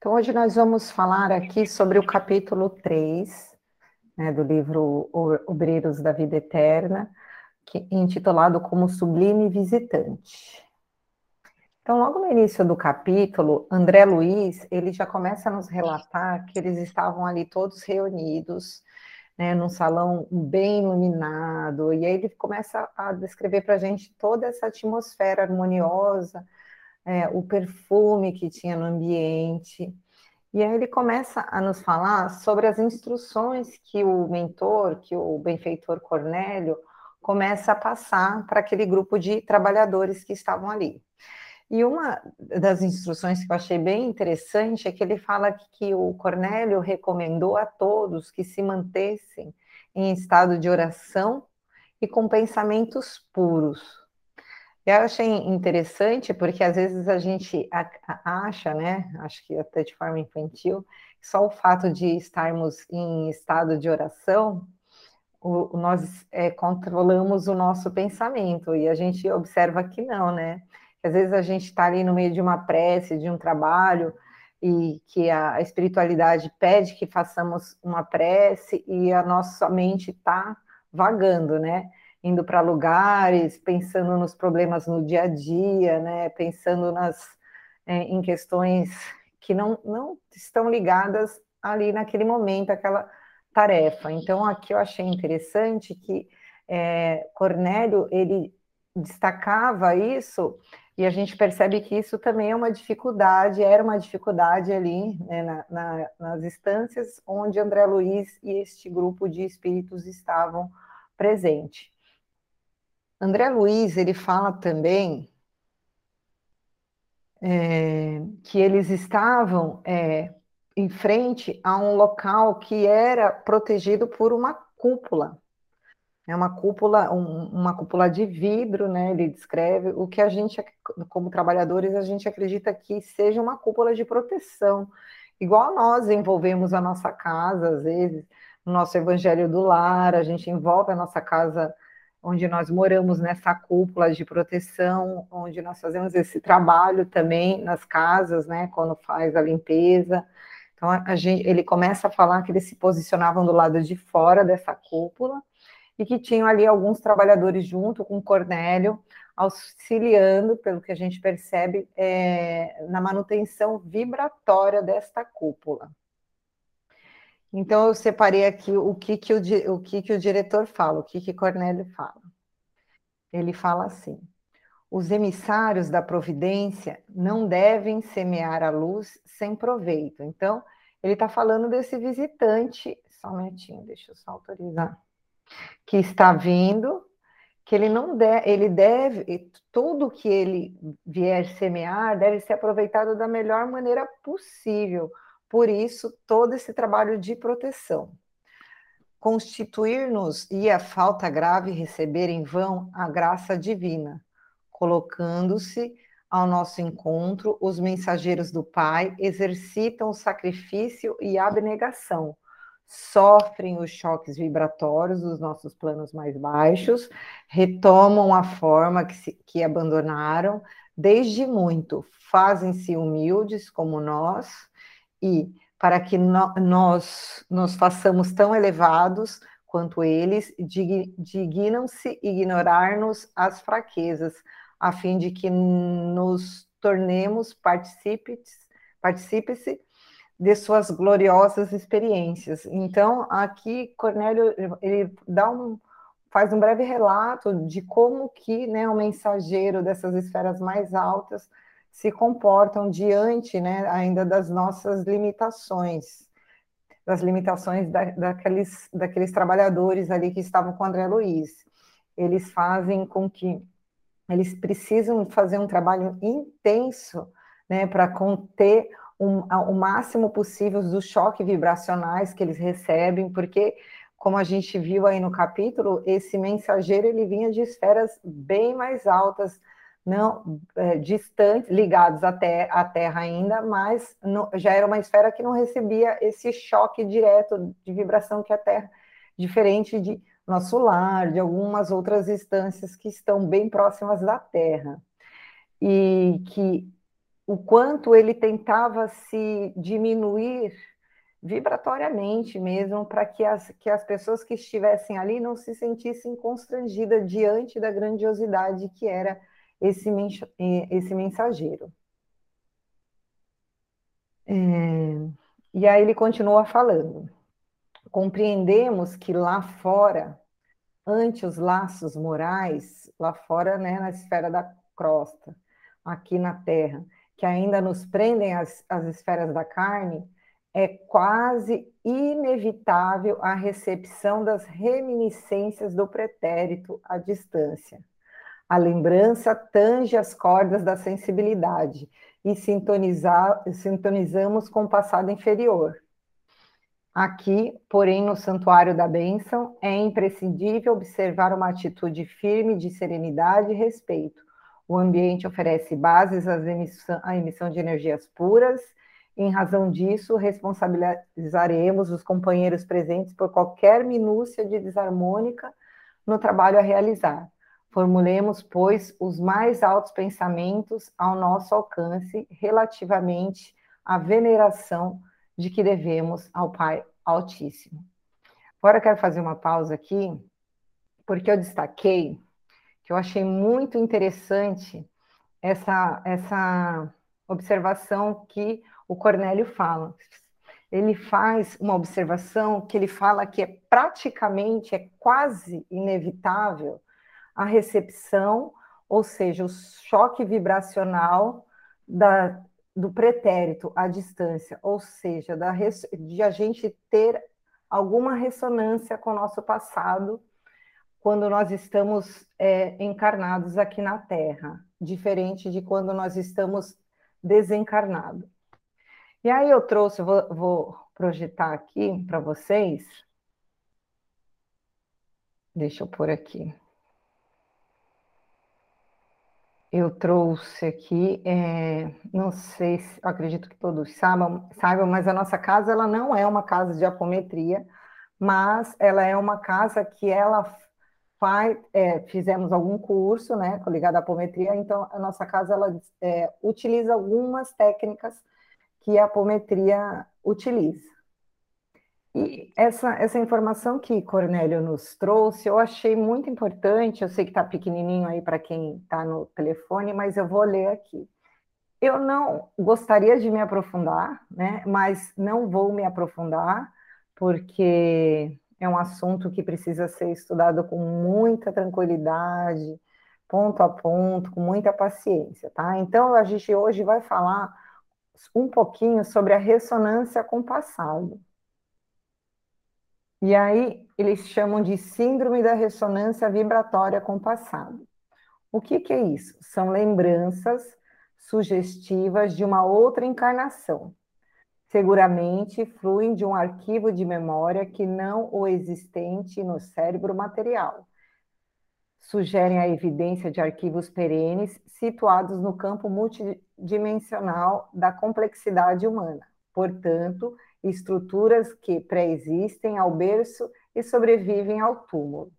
Então, hoje nós vamos falar aqui sobre o capítulo 3 né, do livro Obreiros da Vida Eterna, que, intitulado como Sublime Visitante. Então, logo no início do capítulo, André Luiz, ele já começa a nos relatar que eles estavam ali todos reunidos, né, num salão bem iluminado, e aí ele começa a descrever para a gente toda essa atmosfera harmoniosa, é, o perfume que tinha no ambiente. E aí ele começa a nos falar sobre as instruções que o mentor, que o benfeitor Cornélio, começa a passar para aquele grupo de trabalhadores que estavam ali. E uma das instruções que eu achei bem interessante é que ele fala que o Cornélio recomendou a todos que se mantessem em estado de oração e com pensamentos puros. Eu achei interessante porque às vezes a gente acha, né, acho que até de forma infantil, só o fato de estarmos em estado de oração, o, nós é, controlamos o nosso pensamento e a gente observa que não, né? Às vezes a gente está ali no meio de uma prece, de um trabalho, e que a espiritualidade pede que façamos uma prece e a nossa mente está vagando, né? Indo para lugares, pensando nos problemas no dia a dia, né? Pensando nas é, em questões que não, não estão ligadas ali naquele momento, aquela tarefa. Então, aqui eu achei interessante que é, Cornélio ele destacava isso e a gente percebe que isso também é uma dificuldade, era uma dificuldade ali né, na, na, nas instâncias onde André Luiz e este grupo de espíritos estavam presentes. André Luiz, ele fala também é, que eles estavam é, em frente a um local que era protegido por uma cúpula. É uma cúpula, um, uma cúpula de vidro, né? Ele descreve o que a gente, como trabalhadores, a gente acredita que seja uma cúpula de proteção, igual nós envolvemos a nossa casa, às vezes, no nosso evangelho do lar, a gente envolve a nossa casa onde nós moramos nessa cúpula de proteção, onde nós fazemos esse trabalho também nas casas, né, quando faz a limpeza. Então, a gente, ele começa a falar que eles se posicionavam do lado de fora dessa cúpula e que tinham ali alguns trabalhadores junto com Cornélio, auxiliando, pelo que a gente percebe, é, na manutenção vibratória desta cúpula. Então, eu separei aqui o que, que, o, o, que, que o diretor fala, o que, que Cornélio fala. Ele fala assim: os emissários da providência não devem semear a luz sem proveito. Então, ele está falando desse visitante, só um minutinho, deixa eu só autorizar, que está vindo, que ele não deve, ele deve, tudo que ele vier semear deve ser aproveitado da melhor maneira possível por isso, todo esse trabalho de proteção. Constituir-nos e a falta grave receber em vão a graça divina, colocando-se ao nosso encontro, os mensageiros do Pai exercitam o sacrifício e abnegação, sofrem os choques vibratórios dos nossos planos mais baixos, retomam a forma que, se, que abandonaram desde muito, fazem-se humildes como nós e para que no, nós nos façamos tão elevados quanto eles, dignam-se ignorar-nos as fraquezas, a fim de que nos tornemos partícipes, partícipe de suas gloriosas experiências. Então, aqui Cornélio ele dá um faz um breve relato de como que, né, o mensageiro dessas esferas mais altas se comportam diante né, ainda das nossas limitações, das limitações da, daqueles, daqueles trabalhadores ali que estavam com André Luiz. Eles fazem com que eles precisam fazer um trabalho intenso né, para conter um, o máximo possível dos choques vibracionais que eles recebem, porque como a gente viu aí no capítulo, esse mensageiro ele vinha de esferas bem mais altas não é, distantes, ligados à, à Terra ainda, mas no, já era uma esfera que não recebia esse choque direto de vibração que a Terra, diferente de nosso lar, de algumas outras instâncias que estão bem próximas da Terra. E que o quanto ele tentava se diminuir vibratoriamente mesmo, para que as, que as pessoas que estivessem ali não se sentissem constrangidas diante da grandiosidade que era esse, esse mensageiro. É, e aí ele continua falando. Compreendemos que lá fora, ante os laços morais, lá fora, né, na esfera da crosta, aqui na Terra, que ainda nos prendem as, as esferas da carne, é quase inevitável a recepção das reminiscências do pretérito à distância. A lembrança tange as cordas da sensibilidade e sintonizamos com o passado inferior. Aqui, porém, no Santuário da Bênção, é imprescindível observar uma atitude firme de serenidade e respeito. O ambiente oferece bases à emissão de energias puras em razão disso, responsabilizaremos os companheiros presentes por qualquer minúcia de desarmônica no trabalho a realizar. Formulemos, pois, os mais altos pensamentos ao nosso alcance relativamente à veneração de que devemos ao Pai Altíssimo. Agora eu quero fazer uma pausa aqui, porque eu destaquei que eu achei muito interessante essa, essa observação que o Cornélio fala. Ele faz uma observação que ele fala que é praticamente, é quase inevitável a recepção, ou seja, o choque vibracional da, do pretérito à distância, ou seja, da, de a gente ter alguma ressonância com o nosso passado quando nós estamos é, encarnados aqui na Terra, diferente de quando nós estamos desencarnados. E aí eu trouxe, vou, vou projetar aqui para vocês. Deixa eu pôr aqui. Eu trouxe aqui, é, não sei se, acredito que todos saibam, saibam, mas a nossa casa ela não é uma casa de apometria, mas ela é uma casa que ela faz, é, fizemos algum curso, né, ligado à apometria, então a nossa casa ela é, utiliza algumas técnicas que a apometria utiliza. E essa, essa informação que Cornélio nos trouxe, eu achei muito importante. Eu sei que está pequenininho aí para quem está no telefone, mas eu vou ler aqui. Eu não gostaria de me aprofundar, né? Mas não vou me aprofundar, porque é um assunto que precisa ser estudado com muita tranquilidade, ponto a ponto, com muita paciência, tá? Então a gente hoje vai falar um pouquinho sobre a ressonância com o passado. E aí eles chamam de síndrome da ressonância vibratória com o passado. O que, que é isso? São lembranças sugestivas de uma outra encarnação. Seguramente fluem de um arquivo de memória que não o existente no cérebro material sugerem a evidência de arquivos perenes situados no campo multidimensional da complexidade humana, portanto, estruturas que pré-existem ao berço e sobrevivem ao túmulo.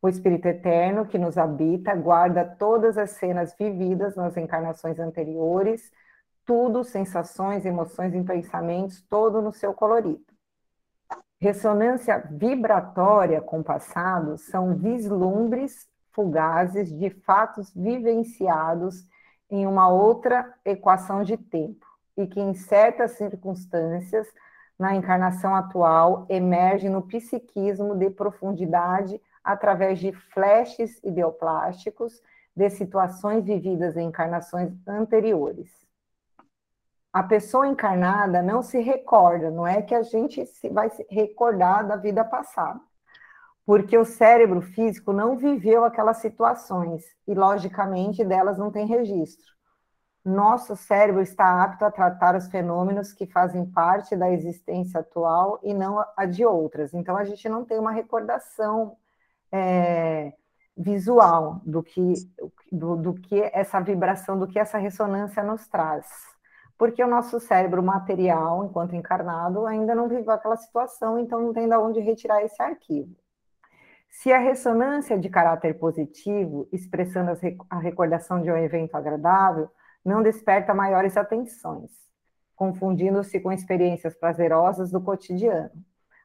O Espírito Eterno que nos habita guarda todas as cenas vividas nas encarnações anteriores, tudo, sensações, emoções e pensamentos, todo no seu colorido. Ressonância vibratória com o passado são vislumbres fugazes de fatos vivenciados em uma outra equação de tempo e que, em certas circunstâncias, na encarnação atual, emerge no psiquismo de profundidade através de flashes ideoplásticos de situações vividas em encarnações anteriores. A pessoa encarnada não se recorda, não é que a gente vai se recordar da vida passada porque o cérebro físico não viveu aquelas situações e, logicamente, delas não tem registro. Nosso cérebro está apto a tratar os fenômenos que fazem parte da existência atual e não a de outras. Então, a gente não tem uma recordação é, visual do que, do, do que essa vibração, do que essa ressonância nos traz. Porque o nosso cérebro material, enquanto encarnado, ainda não viveu aquela situação, então não tem de onde retirar esse arquivo. Se a ressonância é de caráter positivo, expressando a recordação de um evento agradável, não desperta maiores atenções, confundindo-se com experiências prazerosas do cotidiano.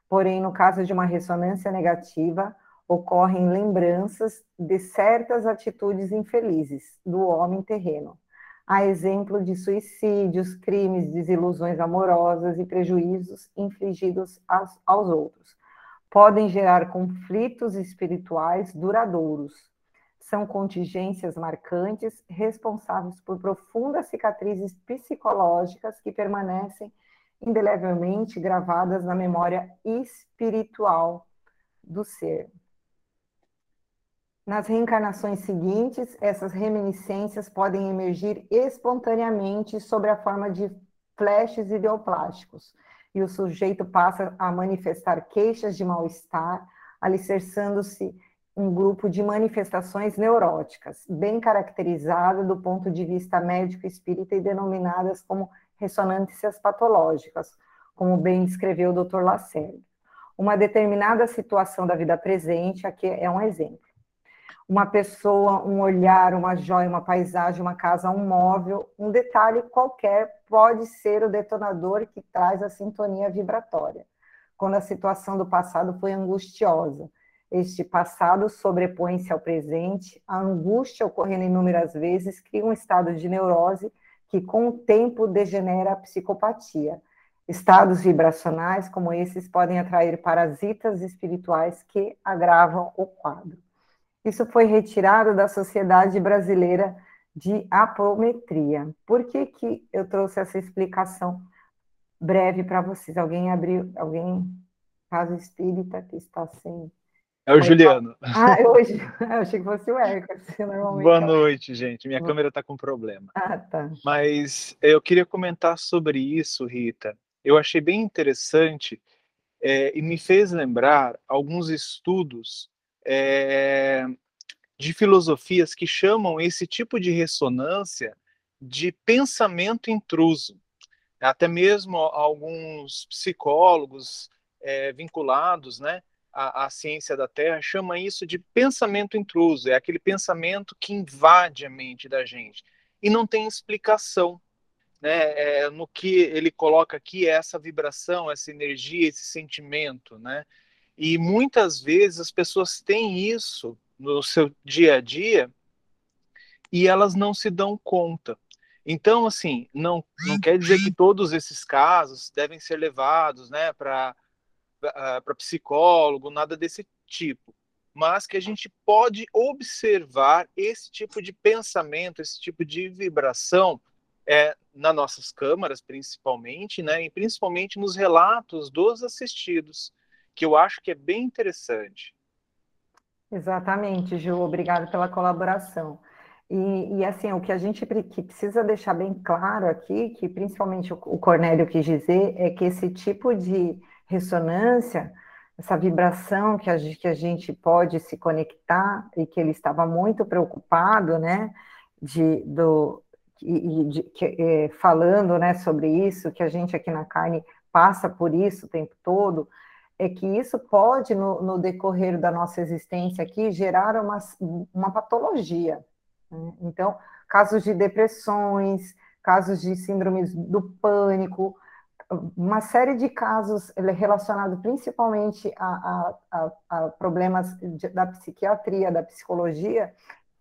Porém, no caso de uma ressonância negativa, ocorrem lembranças de certas atitudes infelizes do homem terreno, a exemplo de suicídios, crimes, desilusões amorosas e prejuízos infligidos aos, outros. Podem gerar conflitos espirituais duradouros. São contingências marcantes responsáveis por profundas cicatrizes psicológicas que permanecem indelevelmente gravadas na memória espiritual do ser. Nas reencarnações seguintes, essas reminiscências podem emergir espontaneamente sobre a forma de flashes ideoplásticos, e o sujeito passa a manifestar queixas de mal-estar, alicerçando-se um grupo de manifestações neuróticas, bem caracterizada do ponto de vista médico espírita e denominadas como ressonâncias patológicas, como bem descreveu o Dr. Lacerda. Uma determinada situação da vida presente, aqui é um exemplo uma pessoa, um olhar, uma joia, uma paisagem, uma casa, um móvel, um detalhe qualquer pode ser o detonador que traz a sintonia vibratória. Quando a situação do passado foi angustiosa, este passado sobrepõe-se ao presente, a angústia ocorrendo inúmeras vezes cria um estado de neurose que com o tempo degenera a psicopatia. Estados vibracionais como esses podem atrair parasitas espirituais que agravam o quadro. Isso foi retirado da Sociedade Brasileira de Apometria. Por que, que eu trouxe essa explicação breve para vocês? Alguém abriu, alguém, caso espírita, que está sem. É o Juliano. Ah, eu, eu achei que fosse o Érico. Normalmente Boa noite, gente. Minha câmera está com problema. Ah, tá. Mas eu queria comentar sobre isso, Rita. Eu achei bem interessante é, e me fez lembrar alguns estudos é, de filosofias que chamam esse tipo de ressonância de pensamento intruso. Até mesmo alguns psicólogos é, vinculados né, à, à, ciência da Terra chamam isso de pensamento intruso. É aquele pensamento que invade a mente da gente e não tem explicação. Né, é, no que ele coloca aqui é essa vibração, essa energia, esse sentimento, né? E muitas vezes as pessoas têm isso no seu dia a dia e elas não se dão conta. Então, assim, não, não quer dizer que todos esses casos devem ser levados né, para psicólogo, nada desse tipo. Mas que a gente pode observar esse tipo de pensamento, esse tipo de vibração é, nas nossas câmaras, principalmente, né, e principalmente nos relatos dos assistidos que eu acho que é bem interessante. Exatamente, Ju, obrigado pela colaboração. E, e, assim, o que a gente que precisa deixar bem claro aqui, que principalmente o, o Cornélio quis dizer, é que esse tipo de ressonância, essa vibração que a, gente, que a gente pode se conectar, e que ele estava muito preocupado, né, de, do, e, de, que, é, falando, né, sobre isso, que a gente aqui na carne passa por isso o tempo todo, é que isso pode, no, no decorrer da nossa existência aqui, gerar uma, uma patologia. Né? Então, casos de depressões, casos de síndromes do pânico, uma série de casos relacionados principalmente a, a, a, problemas de, da psiquiatria, da psicologia,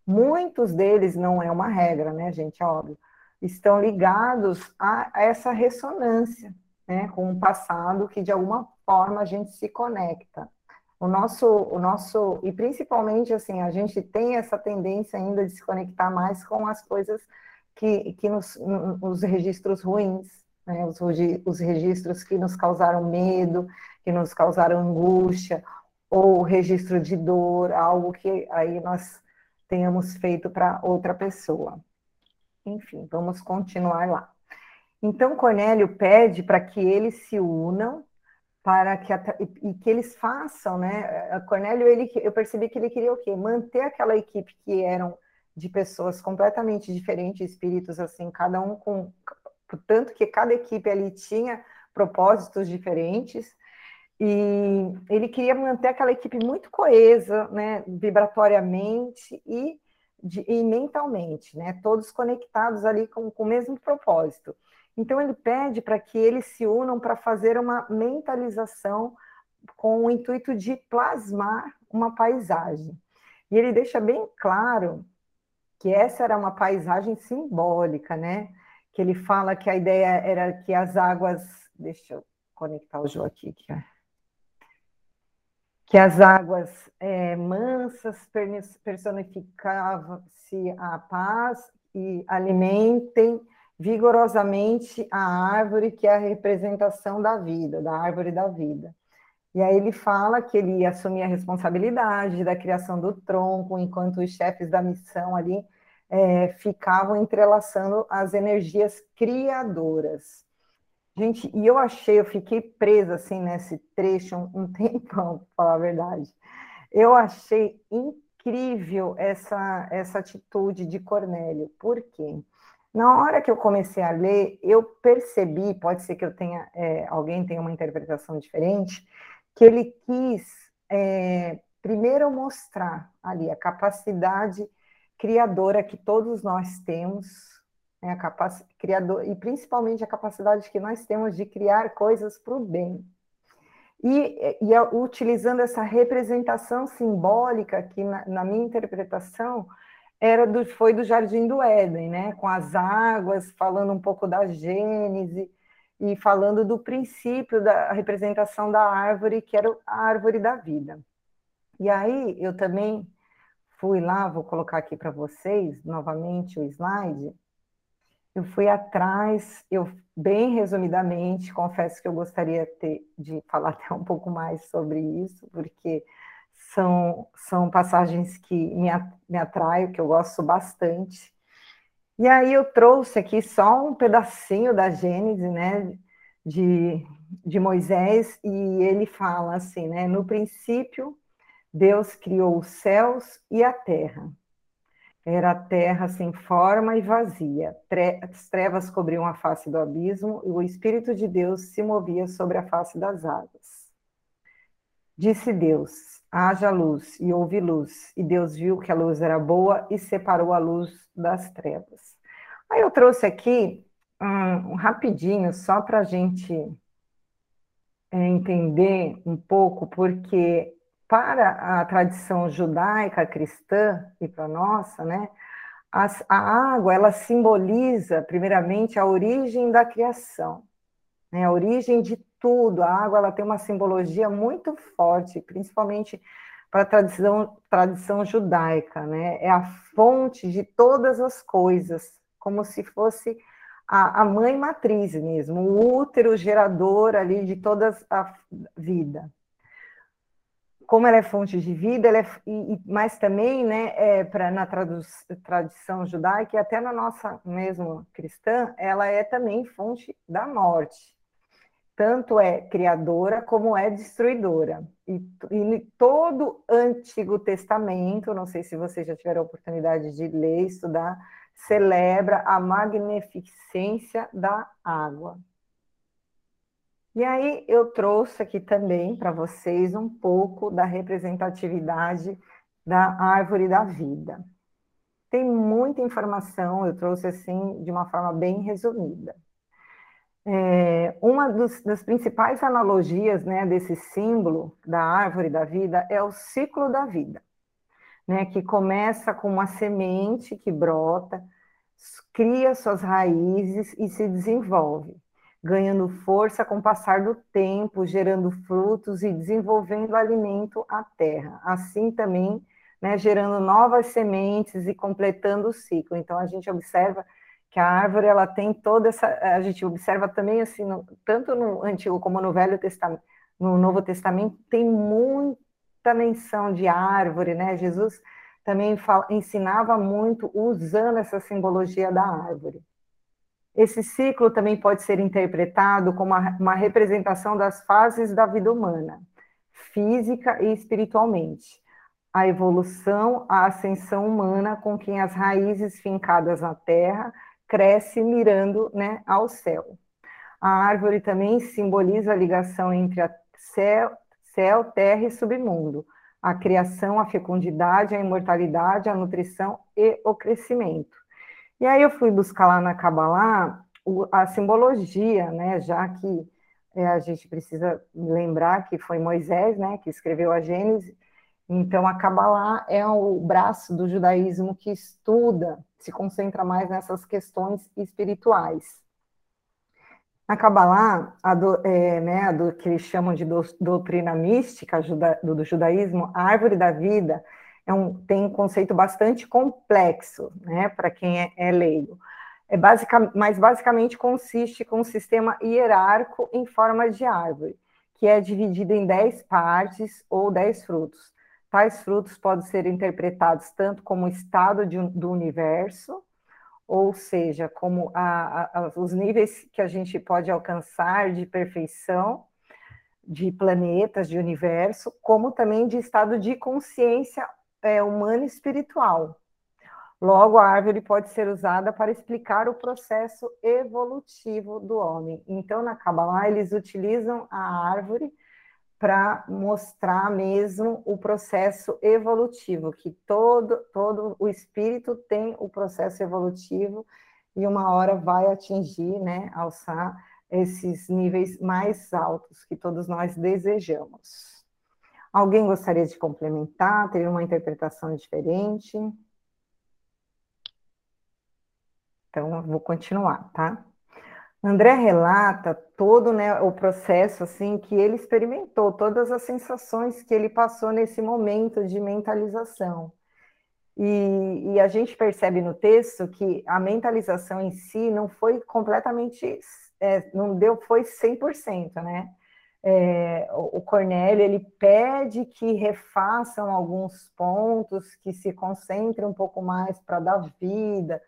muitos deles não é uma regra, né, gente, óbvio, estão ligados a, a essa ressonância, né, com o passado que de alguma forma a gente se conecta. O nosso, o nosso, e principalmente assim, a gente tem essa tendência ainda de se conectar mais com as coisas que, que nos, os registros ruins, né, os, os registros que nos causaram medo, que nos causaram angústia, ou registro de dor, algo que aí nós tenhamos feito para outra pessoa. Enfim, vamos continuar lá. Então, Cornélio pede para que eles se unam para que e, que eles façam, né? A Cornélio, ele, eu percebi que ele queria o quê? Manter aquela equipe que eram de pessoas completamente diferentes, espíritos assim, cada um com tanto que cada equipe ali tinha propósitos diferentes e ele queria manter aquela equipe muito coesa, né, vibratoriamente e de, e mentalmente, né? Todos conectados ali com, com o mesmo propósito. Então ele pede para que eles se unam para fazer uma mentalização com o intuito de plasmar uma paisagem. E ele deixa bem claro que essa era uma paisagem simbólica, né? Que ele fala que a ideia era que as águas. Deixa eu conectar o João aqui. Que, que as águas é, mansas personificavam-se a paz e alimentem vigorosamente a árvore que é a representação da vida, da árvore da vida. E aí ele fala que ele ia assumir a responsabilidade da criação do tronco, enquanto os chefes da missão ali é, ficavam entrelaçando as energias criadoras. Gente, e eu achei, eu fiquei presa assim nesse trecho um, tempão, para falar a verdade. Eu achei incrível essa, essa atitude de Cornélio. Por quê? Na hora que eu comecei a ler, eu percebi, pode ser que eu tenha, é, alguém tenha uma interpretação diferente, que ele quis é, primeiro mostrar ali a capacidade criadora que todos nós temos, né, a capacidade criador e principalmente a capacidade que nós temos de criar coisas para o bem. E, e, utilizando essa representação simbólica que na, na minha interpretação era do, foi do Jardim do Éden, né? Com as águas, falando um pouco da Gênese e falando do princípio da representação da árvore, que era a árvore da vida. E aí eu também fui lá, vou colocar aqui para vocês novamente o slide. Eu fui atrás, eu bem resumidamente, confesso que eu gostaria ter, de falar até um pouco mais sobre isso, porque são, são passagens que me, me atraem, que eu gosto bastante. E aí eu trouxe aqui só um pedacinho da Gênese, né, de, de Moisés, e ele fala assim, né, no princípio Deus criou os céus e a terra. Era a terra sem forma e vazia. As trevas cobriam a face do abismo e o Espírito de Deus se movia sobre a face das águas. Disse Deus: haja luz, e houve luz. E Deus viu que a luz era boa e separou a luz das trevas. Aí eu trouxe aqui um, um rapidinho, só para a gente é, entender um pouco, porque para a tradição judaica cristã e para a nossa, né, as, a água ela simboliza primeiramente a origem da criação, né, a origem de tudo. A água ela tem uma simbologia muito forte, principalmente para a tradição, tradição judaica, né? É a fonte de todas as coisas, como se fosse a, a mãe matriz mesmo, o útero gerador ali de toda a vida como ela é fonte de vida, ela é, e, mas também, né, é, pra, na tradição judaica e até na nossa mesmo cristã, ela é também fonte da morte. Tanto é criadora como é destruidora. E, e todo Antigo Testamento, não sei se vocês já tiveram a oportunidade de ler, estudar, celebra a magnificência da água. E aí eu trouxe aqui também para vocês um pouco da representatividade da árvore da vida. Tem muita informação, eu trouxe assim de uma forma bem resumida. É, uma dos, das principais analogias né, desse símbolo da árvore da vida é o ciclo da vida, né, que começa com uma semente que brota, cria suas raízes e se desenvolve ganhando força com o passar do tempo, gerando frutos e desenvolvendo alimento à terra. Assim também, né, gerando novas sementes e completando o ciclo. Então a gente observa que a árvore ela tem toda essa, a gente observa também assim, no, tanto no Antigo como no Velho Testamento, no Novo Testamento tem muita menção de árvore, né? Jesus também fala, ensinava muito usando essa simbologia da árvore. Esse ciclo também pode ser interpretado como uma representação das fases da vida humana, física e espiritualmente. A evolução, a ascensão humana com quem as raízes fincadas na terra cresce mirando né, ao céu. A árvore também simboliza a ligação entre a céu, céu, terra e submundo, a criação, a fecundidade, a imortalidade, a nutrição e o crescimento. E aí eu fui buscar lá na Kabbalah a simbologia, né, já que é, a gente precisa lembrar que foi Moisés, né, que escreveu a Gênesis, então a Kabbalah é o braço do judaísmo que estuda, se concentra mais nessas questões espirituais. Na Kabbalah, a do, é, né, a do, que eles chamam de do, doutrina mística juda, do, do, judaísmo, a árvore da vida é um, tem um conceito bastante complexo, né, para quem é, é leigo. É basic, mas basicamente consiste com um sistema hierárquico em forma de árvore, que é dividido em dez partes ou dez frutos. Tais frutos podem ser interpretados tanto como estado de, do universo, ou seja, como a, a, os níveis que a gente pode alcançar de perfeição de planetas, de universo, como também de estado de consciência é, humana e espiritual. Logo, a árvore pode ser usada para explicar o processo evolutivo do homem. Então, na Kabbalah, eles utilizam a árvore para mostrar mesmo o processo evolutivo, que todo, todo o espírito tem o processo evolutivo e uma hora vai atingir, né, alçar esses níveis mais altos que todos nós desejamos. Alguém gostaria de complementar? Teve uma interpretação diferente? Então, vou continuar, tá? André relata todo né, o processo assim que ele experimentou, todas as sensações que ele passou nesse momento de mentalização. E, e, a gente percebe no texto que a mentalização em si não foi completamente, é, não deu, foi 100%, né? É, o Cornélio, ele pede que refaçam alguns pontos, que se concentrem um pouco mais para dar vida,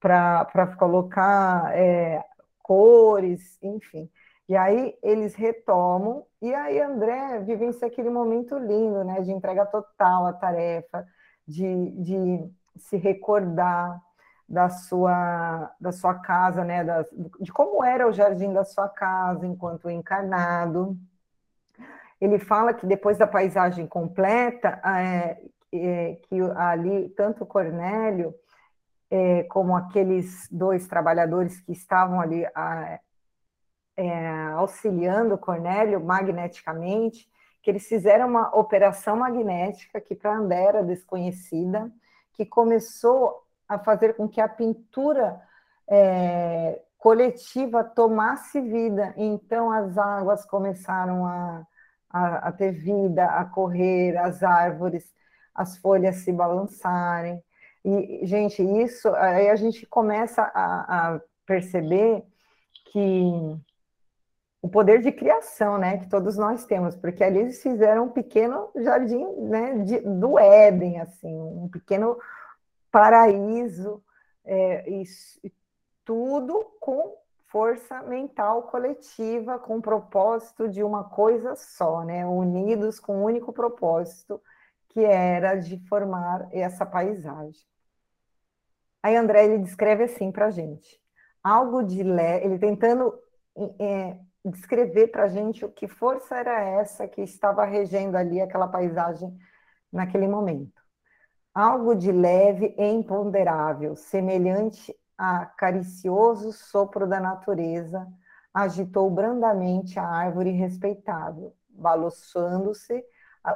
para colocar é, cores, enfim. E aí eles retomam, e aí André vivencia aquele momento lindo, né, de entrega total à tarefa, de, de se recordar da sua, da sua casa, né, da, de como era o jardim da sua casa enquanto encarnado. Ele fala que depois da paisagem completa, é, é, que ali tanto Cornélio é, como aqueles dois trabalhadores que estavam ali a, é, auxiliando Cornélio magneticamente, que eles fizeram uma operação magnética que para André era desconhecida, que começou a fazer com que a pintura é, coletiva tomasse vida. Então as águas começaram a, a, a ter vida, a correr, as árvores, as folhas se balançarem. E, gente, isso, aí a gente começa a, a perceber que o poder de criação, né, que todos nós temos, porque ali eles fizeram um pequeno jardim, né, de, do Éden, assim, um pequeno paraíso, é, e, e tudo com força mental coletiva, com o propósito de uma coisa só, né, unidos com um único propósito, que era de formar essa paisagem. Aí André ele descreve assim para a gente, algo de lé, ele tentando é, descrever para a gente o que força era essa que estava regendo ali aquela paisagem naquele momento. Algo de leve e imponderável, semelhante a caricioso sopro da natureza, agitou brandamente a árvore respeitável, balançando-se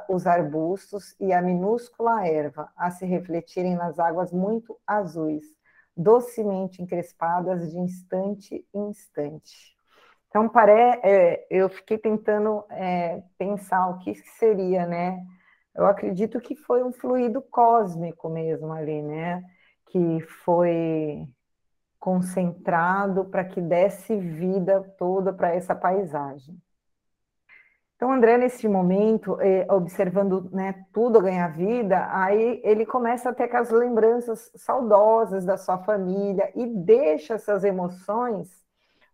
os arbustos e a minúscula erva a se refletirem nas águas muito azuis, docemente encrespadas de instante em instante. Então, pare, é, eu fiquei tentando é, pensar o que seria, né? Eu acredito que foi um fluido cósmico mesmo ali, né? Que foi concentrado para que desse vida toda para essa paisagem. Então, André, nesse momento, eh, observando né, tudo ganhar vida, aí ele começa a ter aquelas lembranças saudosas da sua família e deixa essas emoções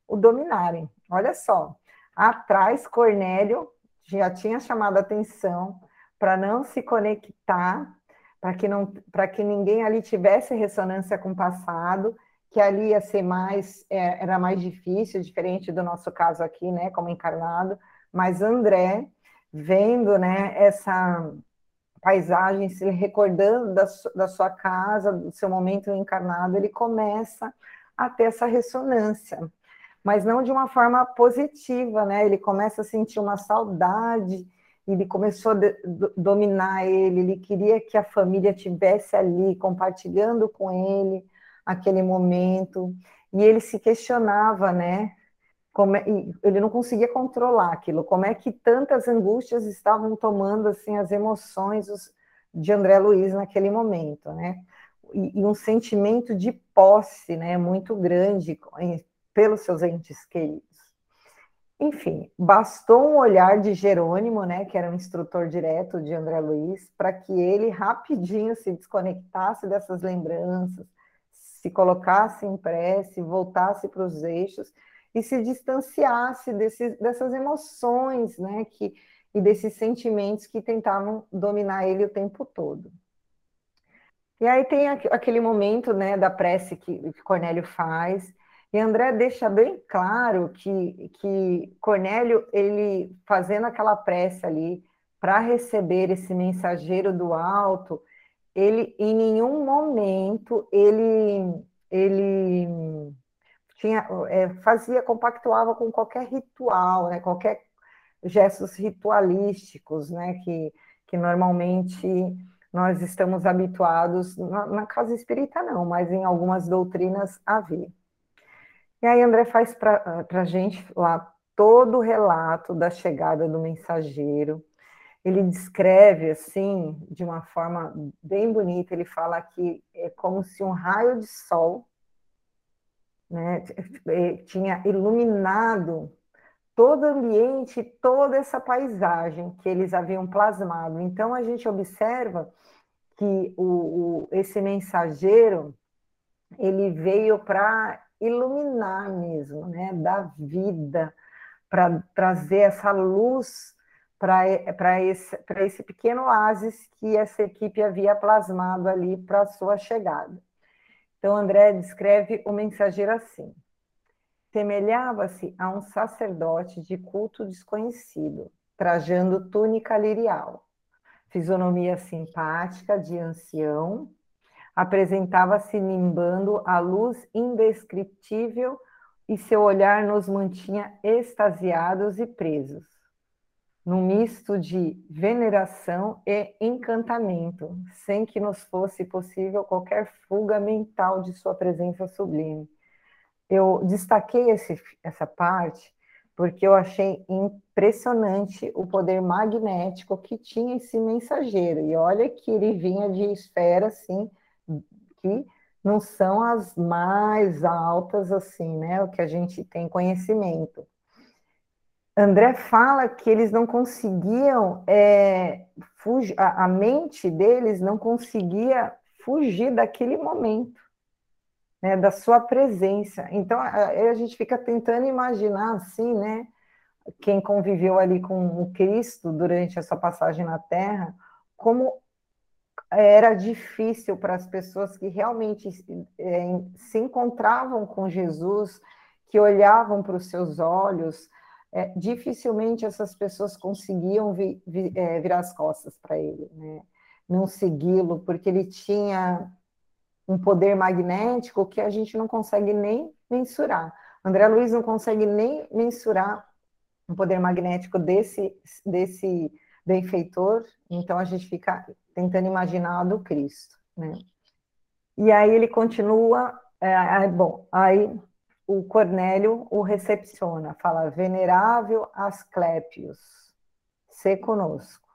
o dominarem. Olha só, atrás Cornélio já tinha chamado a atenção para não se conectar, para que não, que ninguém ali tivesse ressonância com o passado, que ali ia ser mais, é, era mais difícil, diferente do nosso caso aqui, né, como encarnado mas André, vendo né, essa, paisagem, se recordando da, da sua casa, do seu momento encarnado, ele começa a ter essa ressonância, mas não de uma forma positiva, né? Ele começa a sentir uma saudade, ele começou a dominar ele, ele queria que a família tivesse ali compartilhando com ele aquele momento, e ele se questionava, né? É, ele não conseguia controlar aquilo, como é que tantas angústias estavam tomando assim as emoções de André Luiz naquele momento, né? E, e um sentimento de posse, né, muito grande pelos seus entes queridos. Enfim, bastou um olhar de Jerônimo, né, que era um instrutor direto de André Luiz, para que ele rapidinho se desconectasse dessas lembranças, se colocasse em prece, voltasse para os eixos e se distanciasse desse, dessas emoções, né, que, e desses sentimentos que tentavam dominar ele o tempo todo. E aí tem aquele momento, né, da prece que, que Cornélio faz, e André deixa bem claro que, que Cornélio, ele fazendo aquela prece ali para receber esse mensageiro do alto, ele em nenhum momento ele ele tinha, é, fazia, compactuava com qualquer ritual, né, qualquer gestos ritualísticos, né, que, que normalmente nós estamos habituados, na, na casa espírita não, mas em algumas doutrinas havia. E aí André faz para a gente lá todo o relato da chegada do mensageiro, ele descreve assim, de uma forma bem bonita, ele fala que é como se um raio de sol né, é, tinha iluminado todo o ambiente, toda essa paisagem que eles haviam plasmado. Então a gente observa que o, o esse mensageiro ele veio para iluminar mesmo, né, da vida, para trazer essa luz para esse, esse pequeno oásis que essa equipe havia plasmado ali para sua chegada. Então, André descreve o mensageiro assim: semelhava-se a um sacerdote de culto desconhecido, trajando túnica lirial, fisionomia simpática de ancião, apresentava-se nimbando a luz indescritível e seu olhar nos mantinha extasiados e presos, num misto de veneração e encantamento, sem que nos fosse possível qualquer fuga mental de sua presença sublime. Eu destaquei esse, essa parte porque eu achei impressionante o poder magnético que tinha esse mensageiro. E olha que ele vinha de esferas assim que não são as mais altas assim, né? O que a gente tem conhecimento. André fala que eles não conseguiam é, fugir, a, a mente deles não conseguia fugir daquele momento, né, da sua presença. Então a, a gente fica tentando imaginar assim, né? Quem conviveu ali com o Cristo durante a sua passagem na Terra, como era difícil para as pessoas que realmente é, se encontravam com Jesus, que olhavam para os seus olhos, é, dificilmente essas pessoas conseguiam vi, vi, é, virar as costas para ele, né? não segui-lo, porque ele tinha um poder magnético que a gente não consegue nem mensurar. André Luiz não consegue nem mensurar o poder magnético desse, desse benfeitor, então a gente fica tentando imaginar a do Cristo, né? E aí ele continua, é, bom, aí o Cornélio o recepciona, fala, venerável Asclépios, se conosco.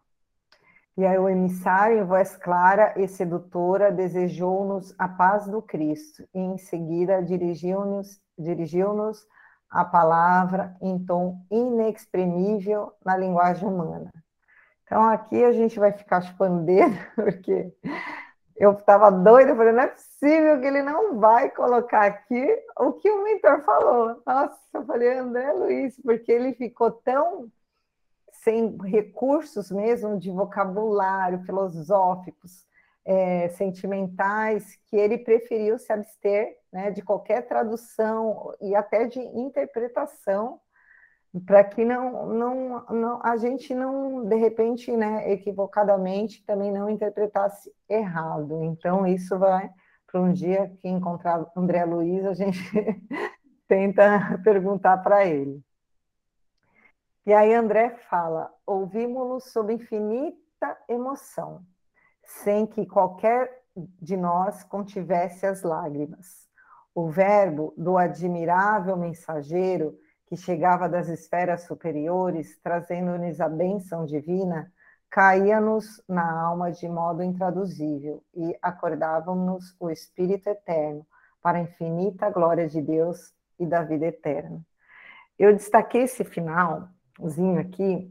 E aí o emissário, em voz clara e sedutora, desejou-nos a paz do Cristo, e em seguida dirigiu-nos dirigiu a palavra em tom inexprimível na linguagem humana. Então aqui a gente vai ficar chupando dedo, porque eu estava doida, eu falei, não é possível que ele não vai colocar aqui o que o mentor falou. Nossa, eu falei, André Luiz, porque ele ficou tão sem recursos mesmo de vocabulário, filosóficos, é, sentimentais, que ele preferiu se abster né, de qualquer tradução e até de interpretação para que não, não, não, a gente não, de repente, né, equivocadamente, também não interpretasse errado. Então, isso vai para um dia que encontrar André Luiz, a gente tenta perguntar para ele. E aí André fala: ouvimos-lo sob infinita emoção, sem que qualquer de nós contivesse as lágrimas. O verbo do admirável mensageiro que chegava das esferas superiores, trazendo-nos a bênção divina, caía-nos na alma de modo intraduzível e acordávamos o Espírito Eterno para a infinita glória de Deus e da vida eterna. Eu destaquei esse finalzinho aqui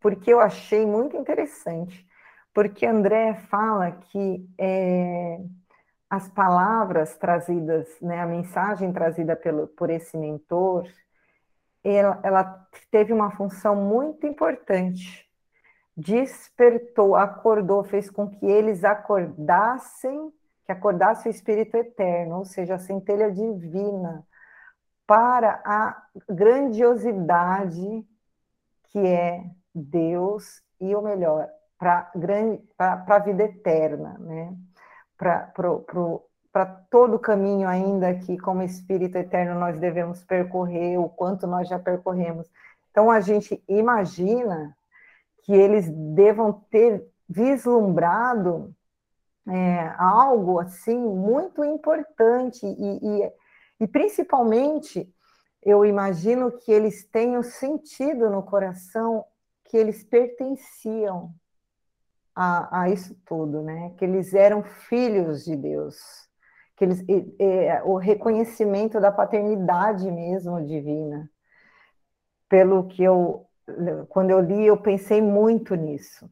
porque eu achei muito interessante, porque André fala que é, as palavras trazidas, né, a mensagem trazida pelo, por esse mentor, ela, ela teve uma função muito importante despertou, acordou, fez com que eles acordassem, que acordasse o Espírito Eterno, ou seja, a centelha divina, para a grandiosidade que é Deus e o melhor, para a vida eterna, né? Para todo o caminho ainda que, como Espírito Eterno, nós devemos percorrer, o quanto nós já percorremos. Então, a gente imagina que eles devam ter vislumbrado é, algo assim muito importante e, e, e, principalmente eu imagino que eles tenham sentido no coração que eles pertenciam a, a isso tudo, né? Que eles eram filhos de Deus, que eles o reconhecimento da paternidade mesmo divina, pelo que eu quando eu li, eu pensei muito nisso.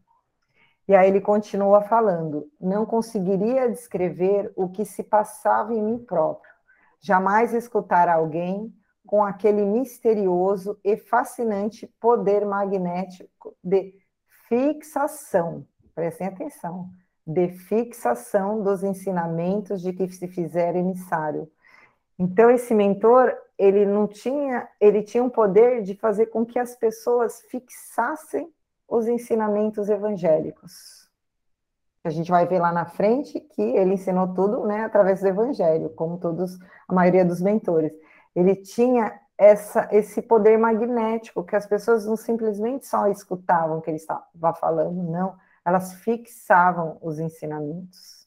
E aí ele continua falando: não conseguiria descrever o que se passava em mim próprio, jamais escutar alguém com aquele misterioso e fascinante poder magnético de fixação, prestem atenção, de fixação dos ensinamentos de que se fizer emissário. Então, esse mentor, ele não tinha, ele tinha um poder de fazer com que as pessoas fixassem os ensinamentos evangélicos. A gente vai ver lá na frente que ele ensinou tudo, né, através do evangelho, como todos, a maioria dos mentores. Ele tinha essa, esse poder magnético que as pessoas não simplesmente só escutavam o que ele estava falando, não, elas fixavam os ensinamentos.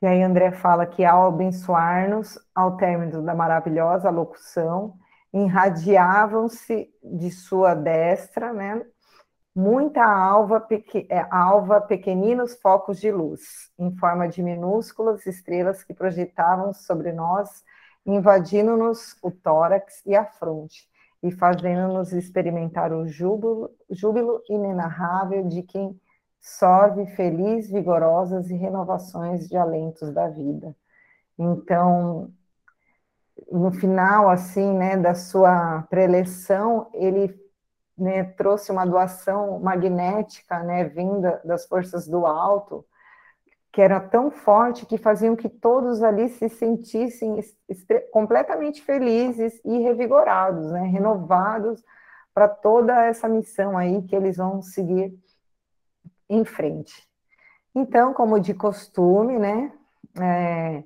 E aí André fala que ao abençoar-nos, ao término da maravilhosa locução, irradiavam-se de sua destra, né, muita alva, pequ... É, alva, pequeninos focos de luz, em forma de minúsculas estrelas que projetavam sobre nós, invadindo-nos o tórax e a fronte, e fazendo-nos experimentar o júbilo, júbilo inenarrável de quem sorve feliz, vigorosas e renovações de alentos da vida. Então, no final, assim, né, da sua preleção, ele né, trouxe uma doação magnética, né, vinda das forças do alto, que era tão forte que faziam que todos ali se sentissem completamente felizes e revigorados, né, renovados para toda essa missão aí que eles vão seguir em frente. Então, como de costume, né? É,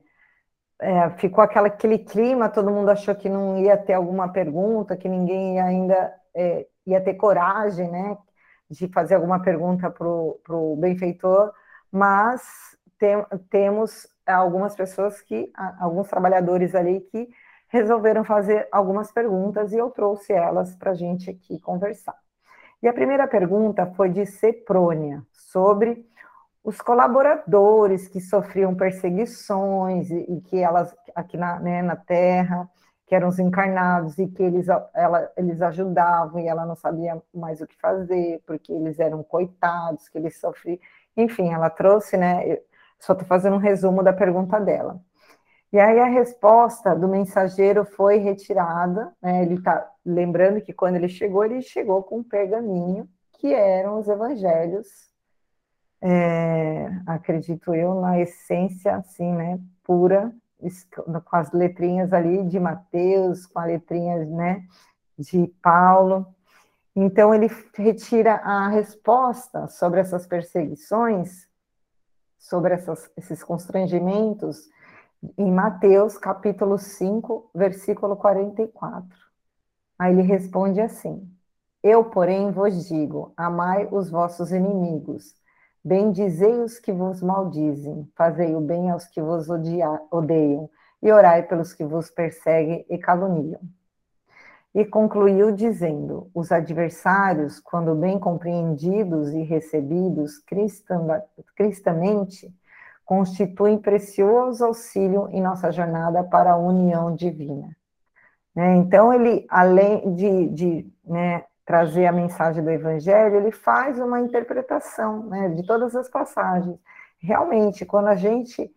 é, ficou aquela, aquele clima, todo mundo achou que não ia ter alguma pergunta, que ninguém ainda é, ia ter coragem, né? De fazer alguma pergunta para o benfeitor, mas tem, temos algumas pessoas que, alguns trabalhadores ali que resolveram fazer algumas perguntas e eu trouxe elas para a gente aqui conversar. E a primeira pergunta foi de Seprônia, sobre os colaboradores que sofriam perseguições e, e que elas, aqui na, né, na Terra, que eram os encarnados e que eles, ela, eles ajudavam e ela não sabia mais o que fazer, porque eles eram coitados, que eles sofriam. Enfim, ela trouxe, né? Só estou fazendo um resumo da pergunta dela. E aí a resposta do mensageiro foi retirada, né? Ele está lembrando que quando ele chegou, ele chegou com um pergaminho que eram os evangelhos, é, acredito eu, na essência, assim, né, pura, com as letrinhas ali de Mateus, com as letrinhas, né, de Paulo. Então, ele retira a resposta sobre essas perseguições, sobre essas, esses constrangimentos, em Mateus, capítulo 5, versículo 44. Aí ele responde assim: Eu, porém, vos digo: amai os vossos inimigos, bendizei os que vos maldizem, fazei o bem aos que vos odeiam, e orai pelos que vos perseguem e caluniam. E concluiu dizendo: Os adversários, quando bem compreendidos e recebidos cristamente, constituem precioso auxílio em nossa jornada para a união divina. Né? Então, ele, além de, de né, trazer a mensagem do Evangelho, ele faz uma interpretação né, de todas as passagens. Realmente, quando a gente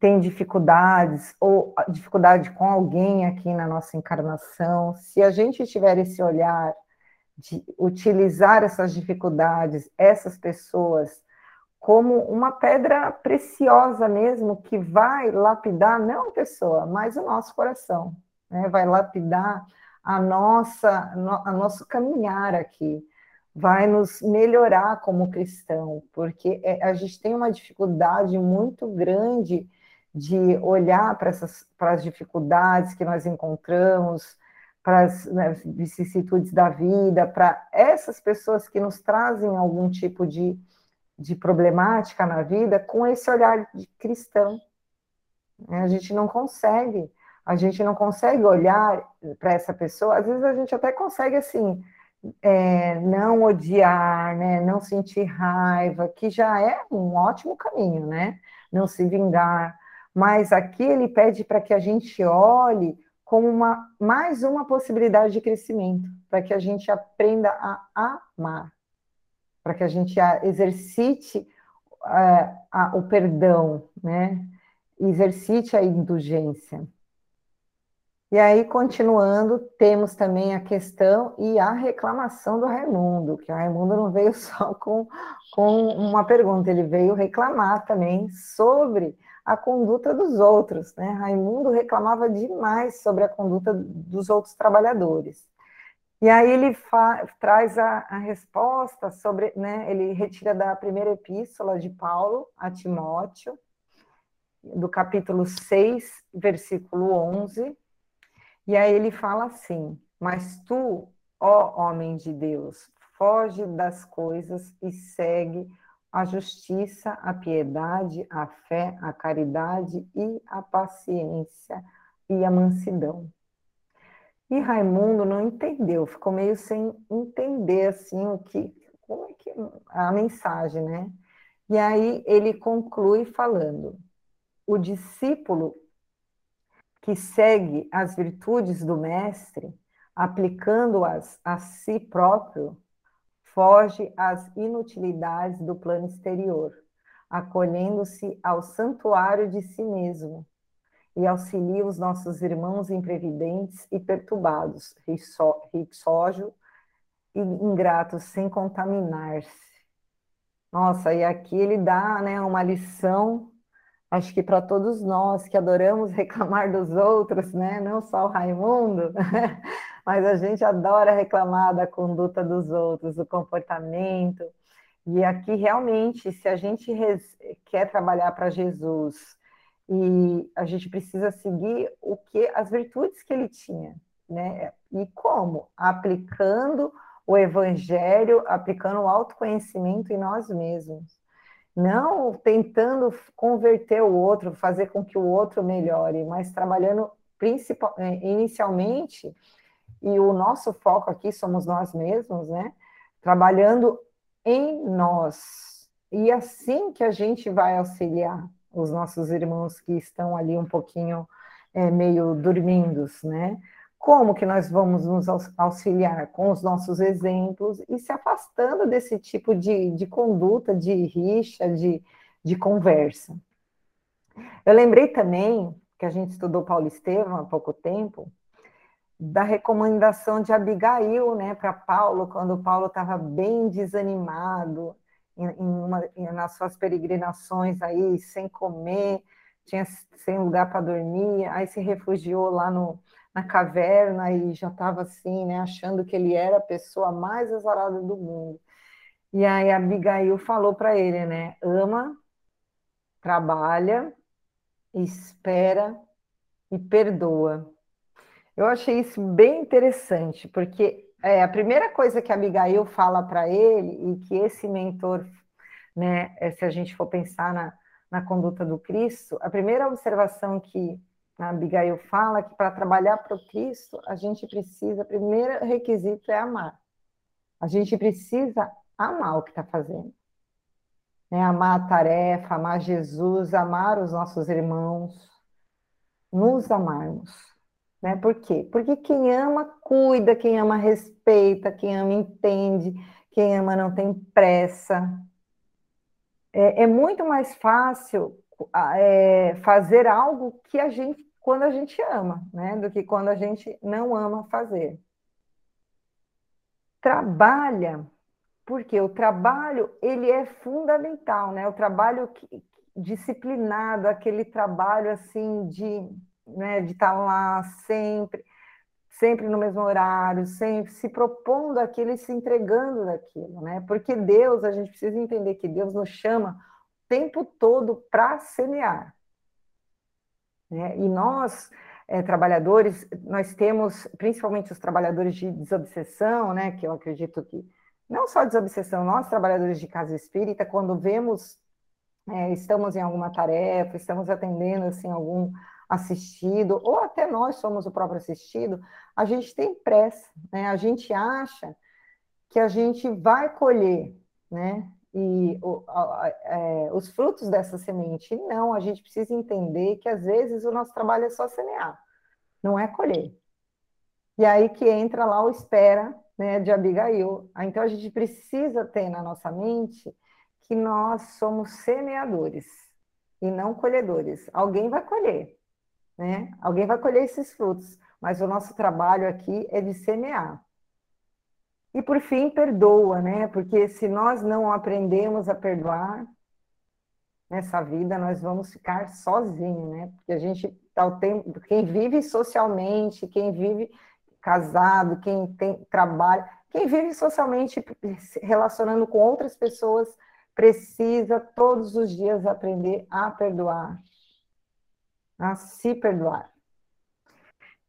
tem dificuldades ou dificuldade com alguém aqui na nossa encarnação, se a gente tiver esse olhar de utilizar essas dificuldades, essas pessoas, como uma pedra preciosa mesmo, que vai lapidar não a pessoa, mas o nosso coração, né? vai lapidar a nossa, a nosso caminhar aqui, vai nos melhorar como cristão, porque é, a gente tem uma dificuldade muito grande de olhar para essas para as dificuldades que nós encontramos, para as né, vicissitudes da vida, para essas pessoas que nos trazem algum tipo de, de problemática na vida, com esse olhar de cristão. A gente não consegue, a gente não consegue olhar para essa pessoa, às vezes a gente até consegue assim. É, não odiar, né, não sentir raiva, que já é um ótimo caminho, né? Não se vingar, mas aqui ele pede para que a gente olhe como uma, mais uma possibilidade de crescimento, para que a gente aprenda a amar, para que a gente exercite uh, a, o perdão, né? exercite a indulgência. E aí, continuando, temos também a questão e a reclamação do Raimundo, que o Raimundo não veio só com, com uma pergunta, ele veio reclamar também sobre a conduta dos outros. Né? Raimundo reclamava demais sobre a conduta dos outros trabalhadores. E aí ele traz a, a, resposta sobre, né, ele retira da primeira epístola de Paulo a Timóteo, do capítulo 6, versículo 11, e aí ele fala assim: Mas tu, ó homem de Deus, foge das coisas e segue a justiça, a piedade, a fé, a caridade e a paciência e a mansidão. E Raimundo não entendeu, ficou meio sem entender assim o que, como é que a mensagem, né? E aí ele conclui falando: o discípulo que segue as virtudes do mestre, aplicando-as a si próprio, foge às inutilidades do plano exterior, acolhendo-se ao santuário de si mesmo e auxilia os nossos irmãos imprevidentes e perturbados, rixógio e ingratos, sem contaminar-se. Nossa, e aqui ele dá né, uma lição, acho que para todos nós que adoramos reclamar dos outros, né, não só o Raimundo, mas a gente adora reclamar da conduta dos outros, do comportamento. E aqui, realmente, se a gente quer trabalhar para Jesus e a gente precisa seguir o que as virtudes que ele tinha, né? E como? Aplicando o evangelho, aplicando o autoconhecimento em nós mesmos. Não tentando converter o outro, fazer com que o outro melhore, mas trabalhando principal, eh, inicialmente e o nosso foco aqui somos nós mesmos, né? Trabalhando em nós. E assim que a gente vai auxiliar os nossos irmãos que estão ali um pouquinho é, meio dormindo, né? Como que nós vamos nos auxiliar? Com os nossos exemplos e se afastando desse tipo de, de conduta, de rixa, de, de conversa. Eu lembrei também que a gente estudou Paulo Estevam há pouco tempo, da recomendação de Abigail, né, para Paulo, quando Paulo estava bem desanimado em, uma, nas suas peregrinações aí, sem comer, tinha sem lugar para dormir, aí se refugiou lá no, na caverna e já estava assim, né, achando que ele era a pessoa mais azarada do mundo. E aí Abigail falou para ele, né, ama, trabalha, espera e perdoa. Eu achei isso bem interessante, porque é, a primeira coisa que a Abigail fala para ele, e que esse mentor, né, é, se a gente for pensar na, na conduta do Cristo, a primeira observação que a Abigail fala é que para trabalhar para o Cristo, a gente precisa, o primeiro requisito é amar. A gente precisa amar o que está fazendo. Né? Amar a tarefa, amar Jesus, amar os nossos irmãos, nos amarmos. Né? Por quê? Porque quem ama, cuida, quem ama, respeita, quem ama, entende, quem ama, não tem pressa. É, é muito mais fácil é, fazer algo que a gente, quando a gente ama, né? do que quando a gente não ama fazer. Trabalha, porque o trabalho ele é fundamental, né? O trabalho disciplinado, aquele trabalho assim de, né, de estar lá sempre, sempre no mesmo horário, sempre se propondo aquilo e se entregando daquilo, né? Porque Deus, a gente precisa entender que Deus nos chama o tempo todo para semear. Né? E nós, é, trabalhadores, nós temos, principalmente os trabalhadores de desobsessão, né? Que eu acredito que não só desobsessão, nós trabalhadores de casa espírita, quando vemos é, estamos em alguma tarefa, estamos atendendo assim algum assistido, ou até nós somos o próprio assistido, a gente tem pressa, né? A gente acha que a gente vai colher, né? E o, a, é, os frutos dessa semente. Não, a gente precisa entender que às vezes o nosso trabalho é só semear, não é colher. E aí que entra lá o espera né, de Abigail. Então a gente precisa ter na nossa mente que nós somos semeadores e não colhedores. Alguém vai colher, né? Alguém vai colher esses frutos, mas o nosso trabalho aqui é de semear. E por fim, perdoa, né? Porque se nós não aprendemos a perdoar nessa vida, nós vamos ficar sozinhos, né? Porque a gente tá o tempo, quem vive socialmente, quem vive casado, quem tem trabalho, quem vive socialmente relacionando com outras pessoas, precisa todos os dias aprender a perdoar, a se perdoar.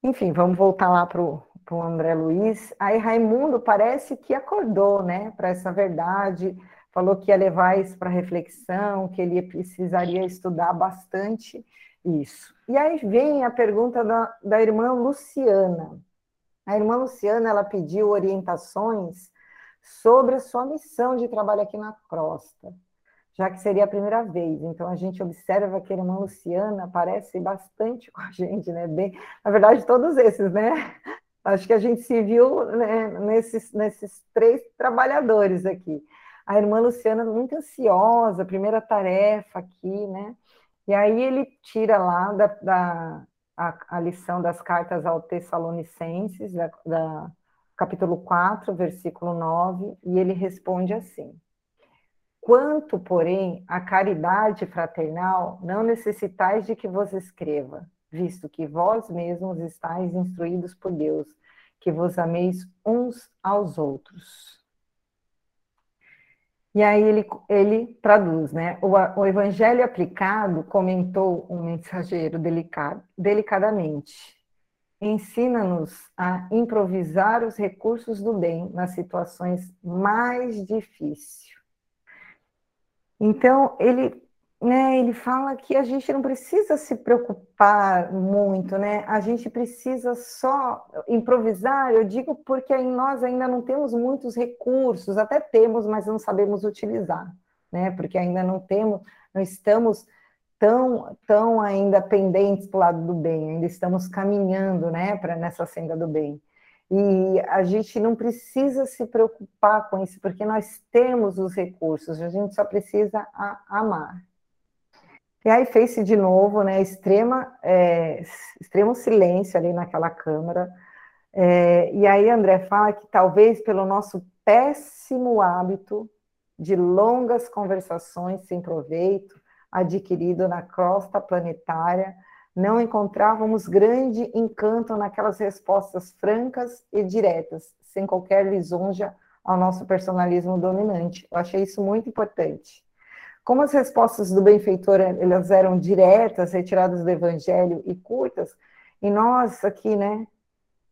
Enfim, vamos voltar lá para o André Luiz. Aí Raimundo parece que acordou, né, para essa verdade, falou que ia levar isso para reflexão, que ele precisaria estudar bastante isso. E aí vem a pergunta da, da irmã Luciana. A irmã Luciana, ela pediu orientações sobre a sua missão de trabalho aqui na Crosta, já que seria a primeira vez. Então, a gente observa que a irmã Luciana aparece bastante com a gente, né? Bem, na verdade, todos esses, né? Acho que a gente se viu né, nesses, nesses três trabalhadores aqui. A irmã Luciana muito ansiosa, primeira tarefa aqui, né? E aí ele tira lá da, da a, a lição das cartas ao Tessalonicenses, da, da capítulo 4, versículo 9, e ele responde assim: Quanto, porém, à caridade fraternal, não necessitais de que vos escreva, visto que vós mesmos estáis instruídos por Deus, que vos ameis uns aos outros. E aí ele, ele traduz, né? O, o evangelho aplicado, comentou um mensageiro delicado, delicadamente, ensina-nos a improvisar os recursos do bem nas situações mais difíceis. Então, ele, né, ele fala que a gente não precisa se preocupar muito, né? A gente precisa só improvisar, eu digo porque em nós ainda não temos muitos recursos, até temos, mas não sabemos utilizar, né? Porque ainda não temos, não estamos tão, tão ainda pendentes para o lado do bem, ainda estamos caminhando né, para nessa senda do bem. E a gente não precisa se preocupar com isso, porque nós temos os recursos, a gente só precisa amar. E aí fez-se de novo, né, extrema, é, extremo silêncio ali naquela câmara. É, e aí André fala que talvez pelo nosso péssimo hábito de longas conversações sem proveito, adquirido na crosta planetária, não encontrávamos grande encanto naquelas respostas francas e diretas, sem qualquer lisonja ao nosso personalismo dominante. Eu achei isso muito importante. Como as respostas do benfeitor elas eram diretas, retiradas do evangelho e curtas, e nós aqui, né,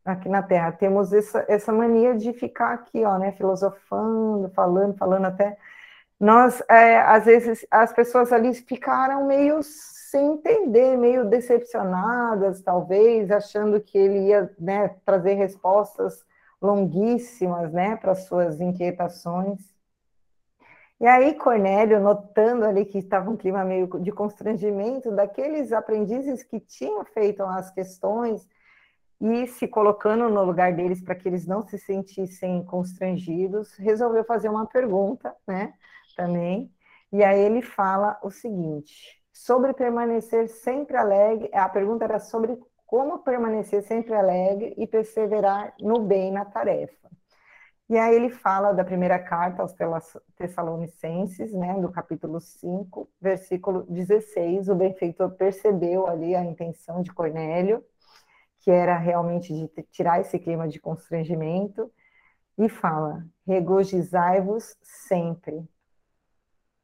aqui na Terra, temos essa, essa mania de ficar aqui, ó, né, filosofando, falando, falando até. Nós, é, às vezes, as pessoas ali ficaram meio sem entender, meio decepcionadas, talvez, achando que ele ia né, trazer respostas longuíssimas né, para suas inquietações. E aí, Cornélio, notando ali que estava um clima meio de constrangimento daqueles aprendizes que tinham feito as questões e se colocando no lugar deles para que eles não se sentissem constrangidos, resolveu fazer uma pergunta, né, também. E aí ele fala o seguinte: sobre permanecer sempre alegre, a pergunta era sobre como permanecer sempre alegre e perseverar no bem na tarefa. E aí ele fala da primeira carta aos Tessalonicenses, né, do capítulo 5, versículo 16, o benfeitor percebeu ali a intenção de Cornélio, que era realmente de tirar esse clima de constrangimento, e fala: regozijai-vos sempre.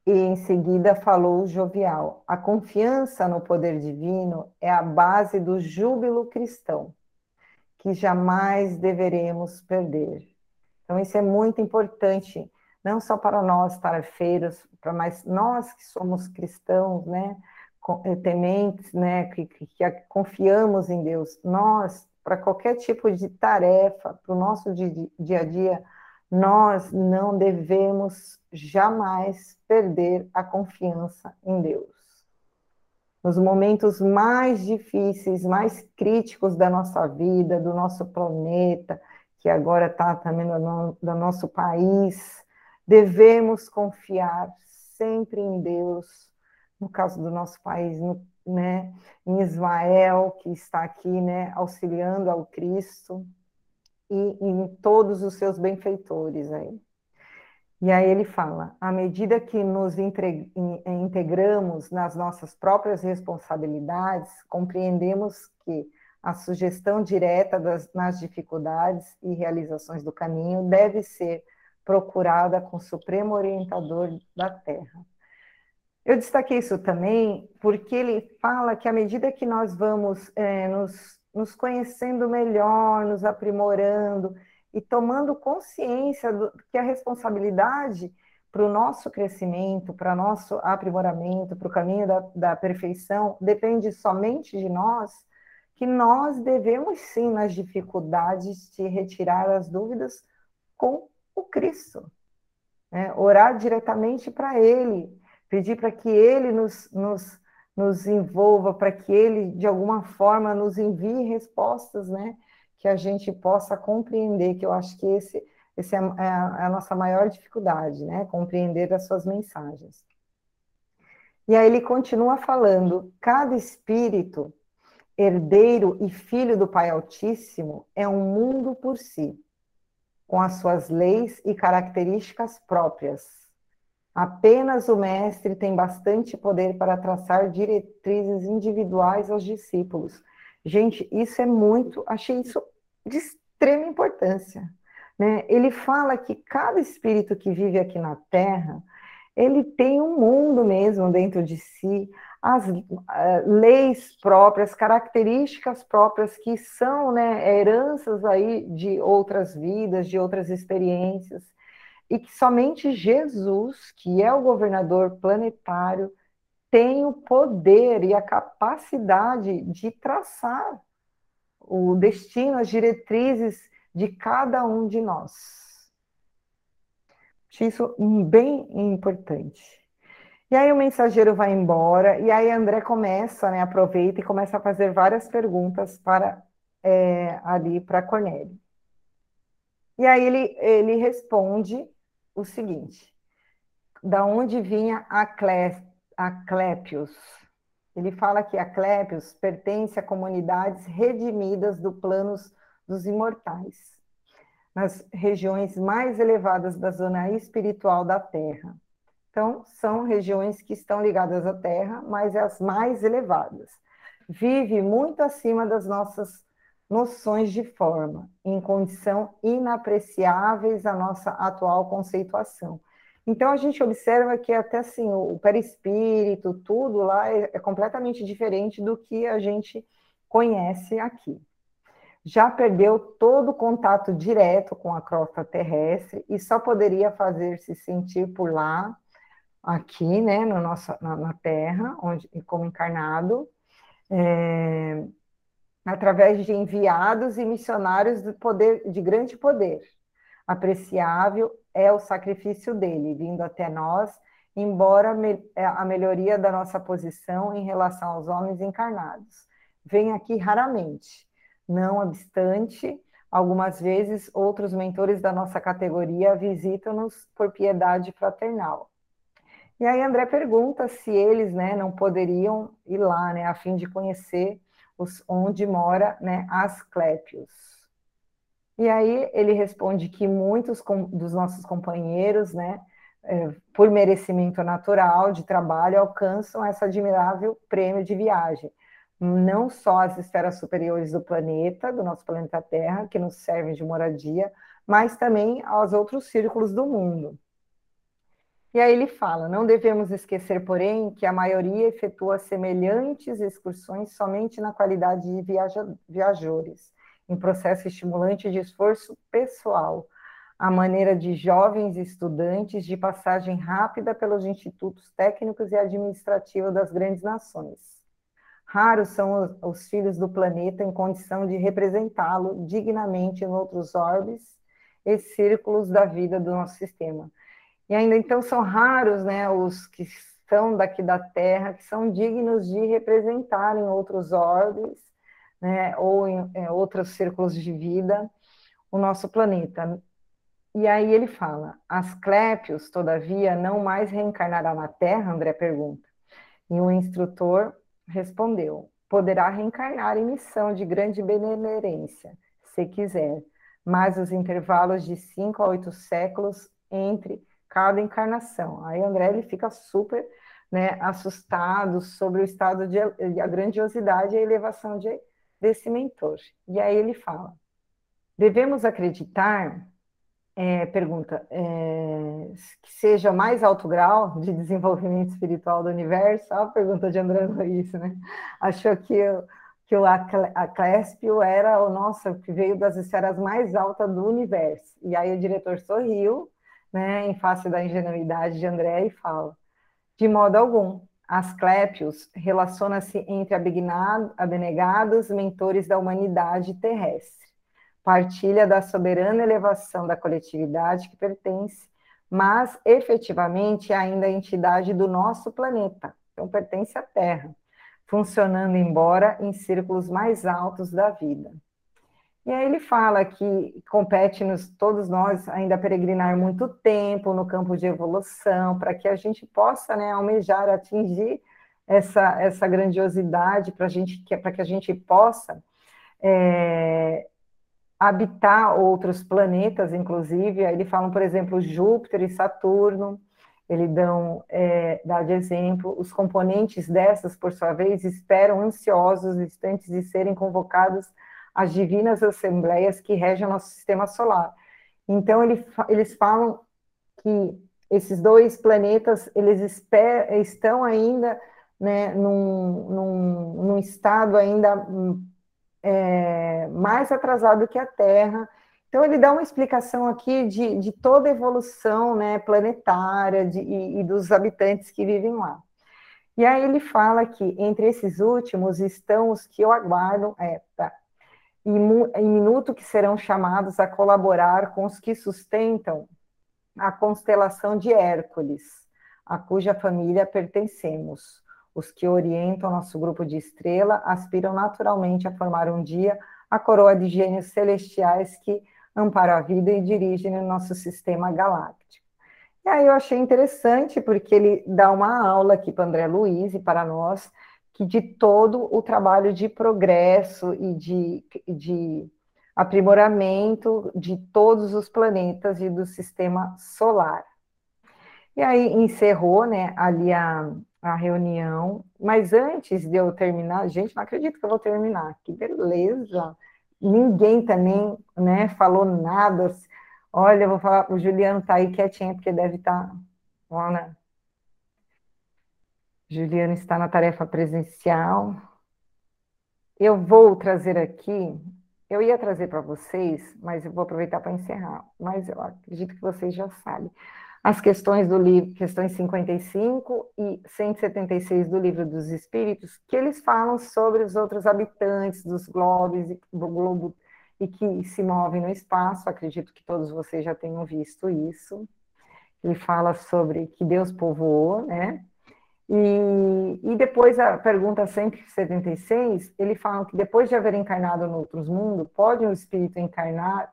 E em seguida falou jovial: a confiança no poder divino é a base do júbilo cristão, que jamais deveremos perder. Então, isso é muito importante, não só para nós tarefeiros, mas nós que somos cristãos, né, eh, tementes, né, que, que, que confiamos em Deus, nós, para qualquer tipo de tarefa, para o nosso dia a dia, nós não devemos jamais perder a confiança em Deus. Nos momentos mais difíceis, mais críticos da nossa vida, do nosso planeta, que agora está também no, no nosso país, devemos confiar sempre em Deus, no caso do nosso país, no, né, em Israel, que está aqui, né, auxiliando ao Cristo, e em todos os seus benfeitores aí. E aí ele fala: à medida que nos integramos nas nossas próprias responsabilidades, compreendemos que a sugestão direta das, nas dificuldades e realizações do caminho deve ser procurada com o Supremo Orientador da Terra. Eu destaquei isso também porque ele fala que à medida que nós vamos é, nos, nos conhecendo melhor, nos aprimorando e tomando consciência do, que a responsabilidade para o nosso crescimento, para nosso aprimoramento, para o caminho da, da perfeição, depende somente de nós, que nós devemos sim, nas dificuldades, de retirar as dúvidas com o Cristo. Né? Orar diretamente para Ele, pedir para que Ele nos, nos, nos envolva, para que Ele, de alguma forma, nos envie respostas, né? Que a gente possa compreender, que eu acho que esse, esse é, a, é a nossa maior dificuldade, né? Compreender as suas mensagens. E aí ele continua falando: cada espírito herdeiro e filho do Pai Altíssimo, é um mundo por si, com as suas leis e características próprias. Apenas o Mestre tem bastante poder para traçar diretrizes individuais aos discípulos. Gente, isso é muito, achei isso de extrema importância. Né? Ele fala que cada espírito que vive aqui na Terra, ele tem um mundo mesmo dentro de si, as uh, leis próprias, características próprias que são né, heranças aí de outras vidas, de outras experiências, e que somente Jesus, que é o governador planetário, tem o poder e a capacidade de traçar o destino, as diretrizes de cada um de nós. Isso bem importante. E aí o mensageiro vai embora, e aí André começa, né, aproveita e começa a fazer várias perguntas para é, ali para Cornélio. E aí ele, ele responde o seguinte: da onde vinha Aclépios? Ele fala que Aclépios pertence a comunidades redimidas do plano dos imortais, nas regiões mais elevadas da zona espiritual da Terra. Então, são regiões que estão ligadas à Terra, mas as mais elevadas. vive muito acima das nossas noções de forma, em condição inapreciáveis à nossa atual conceituação. Então a gente observa que até assim o perispírito, tudo lá é, é completamente diferente do que a gente conhece aqui. Já perdeu todo o contato direto com a crosta terrestre e só poderia fazer-se sentir por lá, aqui, né, no nosso, na, na Terra, onde, como encarnado, é, através de enviados e missionários de poder, de grande poder. Apreciável é o sacrifício dele, vindo até nós, embora é, a melhoria da nossa posição em relação aos homens encarnados. Vem aqui raramente. Não obstante, algumas vezes outros mentores da nossa categoria visitam-nos por piedade fraternal. E aí André pergunta se eles, né, não poderiam ir lá, né, a fim de conhecer os, onde mora, né, Asclépios. E aí ele responde que muitos com, dos nossos companheiros, né, é, por merecimento natural de trabalho, alcançam essa admirável prêmio de viagem. Não só as esferas superiores do planeta, do nosso planeta Terra, que nos servem de moradia, mas também aos outros círculos do mundo. E aí ele fala: não devemos esquecer, porém, que a maioria efetua semelhantes excursões somente na qualidade de viaja viajores, em processo estimulante de esforço pessoal, a maneira de jovens estudantes de passagem rápida pelos institutos técnicos e administrativos das grandes nações. Raros são os, os filhos do planeta em condição de representá-lo dignamente em outros orbes e círculos da vida do nosso sistema e ainda então são raros né, os que estão daqui da Terra, que são dignos de representar em outros orbes, né, ou em, em outros círculos de vida, o nosso planeta. E aí ele fala: Asclépios, todavia, não mais reencarnará na Terra? André pergunta. E o instrutor respondeu: poderá reencarnar em missão de grande benemerência, se quiser, mas os intervalos de cinco a oito séculos entre cada encarnação. Aí André ele fica super né, assustado sobre o estado de, a grandiosidade e a elevação de, desse mentor. E aí ele fala: devemos acreditar, é, pergunta, é, que seja mais alto grau de desenvolvimento espiritual do universo? A pergunta de André Luiz, né? Achou que que o Aclespio era o nosso que veio das esferas mais altas do universo. E aí o diretor sorriu né, em face da ingenuidade de André, e fala: de modo algum, Asclépios relaciona-se entre abnegados mentores da humanidade terrestre, partilha da soberana elevação da coletividade que pertence, mas efetivamente é ainda a entidade do nosso planeta, então pertence à Terra, funcionando embora em círculos mais altos da vida. E aí ele fala que compete-nos, todos nós, ainda peregrinar muito tempo no campo de evolução, para que a gente possa né, almejar, atingir essa, essa grandiosidade, para que a gente possa é, habitar outros planetas, inclusive. Aí ele falam, por exemplo, Júpiter e Saturno, ele dão, é, dá de exemplo, os componentes dessas, por sua vez, esperam ansiosos, instantes de serem convocados as divinas assembleias que regem o nosso sistema solar. Então, ele, eles falam que esses dois planetas, eles esper, estão ainda né, num, num, num estado ainda é, mais atrasado que a Terra. Então, ele dá uma explicação aqui de, de toda a evolução né, planetária de, e, e dos habitantes que vivem lá. E aí ele fala que entre esses últimos estão os que eu aguardo, é, tá, em minuto que serão chamados a colaborar com os que sustentam a constelação de Hércules, a cuja família pertencemos. Os que orientam nosso grupo de estrela aspiram naturalmente a formar um dia a coroa de gênios celestiais que amparam a vida e dirigem o nosso sistema galáctico. E aí eu achei interessante, porque ele dá uma aula aqui para André Luiz e para nós, que de todo o trabalho de progresso e de, de aprimoramento de todos os planetas e do sistema solar. E aí encerrou, né, ali a, a reunião, mas antes de eu terminar, gente, não acredito que eu vou terminar, que beleza! Ninguém também, né, falou nada. Olha, eu vou falar, o Juliano tá aí quietinho, porque deve estar, tá, olha, Juliano está na tarefa presencial. Eu vou trazer aqui, eu ia trazer para vocês, mas eu vou aproveitar para encerrar, mas eu acredito que vocês já sabem as questões do livro, questões 55 e 176 do livro dos Espíritos, que eles falam sobre os outros habitantes dos globos do globo e que se movem no espaço. Acredito que todos vocês já tenham visto isso. Ele fala sobre que Deus povoou, né? E, e depois a pergunta 176, ele fala que depois de haver encarnado no outros mundos, pode o espírito encarnar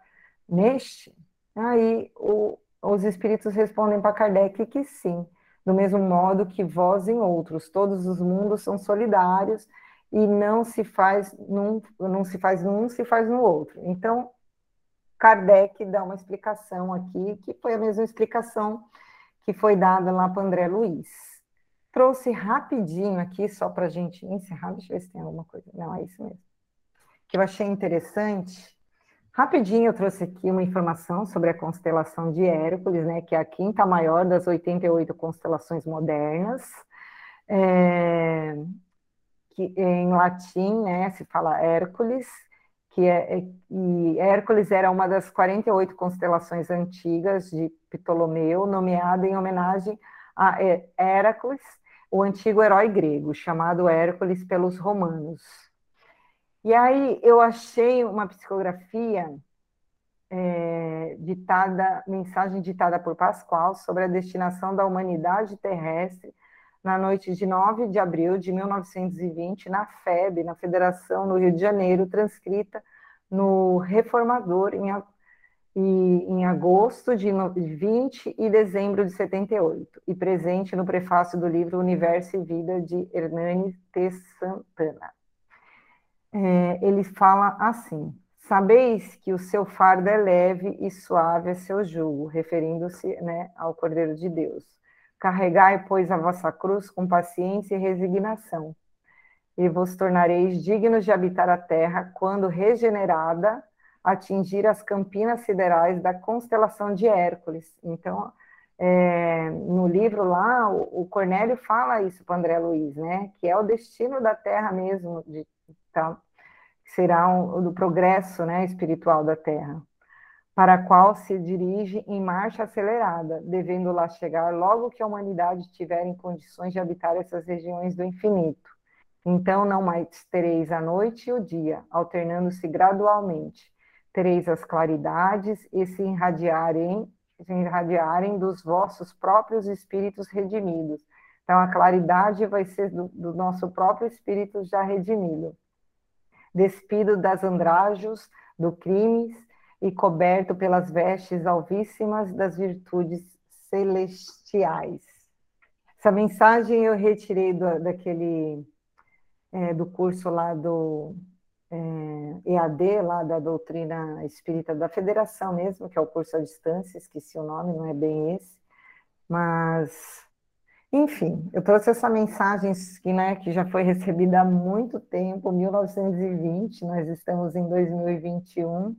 neste? Aí o, os espíritos respondem para Kardec que sim, do mesmo modo que vós em outros, todos os mundos são solidários e não se faz num, não se faz num, se faz no outro. Então, Kardec dá uma explicação aqui, que foi a mesma explicação que foi dada lá para André Luiz. Trouxe rapidinho aqui, só para a gente encerrar, deixa eu ver se tem alguma coisa. Não, é isso mesmo. Que eu achei interessante Rapidinho eu trouxe aqui uma informação sobre a constelação de Hércules, né, que é a quinta maior das 88 constelações modernas, é, que em latim, né, se fala Hércules, que é, é, e Hércules era uma das 48 constelações antigas de Ptolomeu, nomeada em homenagem a Hércules, o antigo herói grego, chamado Hércules pelos romanos. E aí eu achei uma psicografia é, ditada, mensagem ditada por Pascoal sobre a destinação da humanidade terrestre na noite de 9 de abril de 1920, na FEB, na Federação no Rio de Janeiro, transcrita no Reformador em, em agosto de 20 e dezembro de 78, e presente no prefácio do livro Universo e Vida de Hernani T. Santana é, ele fala assim: Sabeis que o seu fardo é leve e suave é seu jugo, referindo-se né, ao Cordeiro de Deus. Carregai, pois, a vossa cruz com paciência e resignação, e vos tornareis dignos de habitar a terra quando regenerada atingir as campinas siderais da constelação de Hércules. Então, é, no livro lá, o, o Cornélio fala isso para André Luiz, né? Que é o destino da Terra mesmo, de tá? será o do progresso né, espiritual da Terra, para a qual se dirige em marcha acelerada, devendo lá chegar logo que a humanidade estiver em condições de habitar essas regiões do infinito. Então não mais tereis a noite e o dia, alternando-se gradualmente. Tereis as claridades e se irradiarem, se irradiarem dos vossos próprios espíritos redimidos. Então a claridade vai ser do, do nosso próprio espírito já redimido despido das andrajos do crimes e coberto pelas vestes alvíssimas das virtudes celestiais. Essa mensagem eu retirei do, daquele é, do curso lá do é, EAD, lá da doutrina espírita da federação mesmo, que é o curso à distância, esqueci o nome, não é bem esse, mas enfim, eu trouxe essa mensagem que, né, que já foi recebida há muito tempo, 1920, nós estamos em 2021,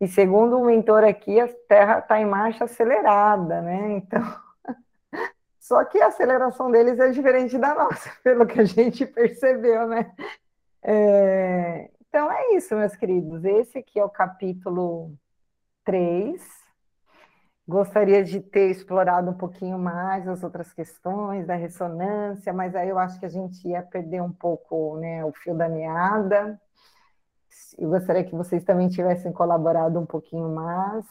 e segundo o mentor aqui, a Terra está em marcha acelerada, né? Então, só que a aceleração deles é diferente da nossa, pelo que a gente percebeu, né? É... Então é isso, meus queridos. Esse aqui é o capítulo 3 Gostaria de ter explorado um pouquinho mais as outras questões da ressonância, mas aí eu acho que a gente ia perder um pouco né, o fio da meada. Eu gostaria que vocês também tivessem colaborado um pouquinho mais,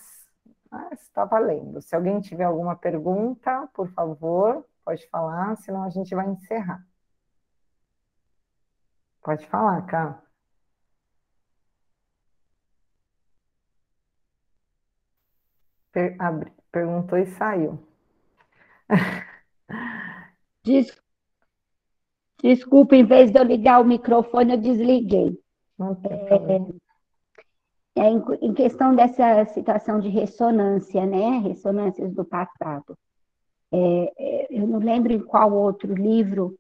mas está valendo. Se alguém tiver alguma pergunta, por favor, pode falar, senão a gente vai encerrar. Pode falar, Cá. Per abri, perguntou e saiu. Des, desculpa, em vez de eu ligar o microfone, eu desliguei. É, é em, em, questão dessa situação de ressonância, né? Ressonâncias do passado. É, é, eu não lembro em qual outro livro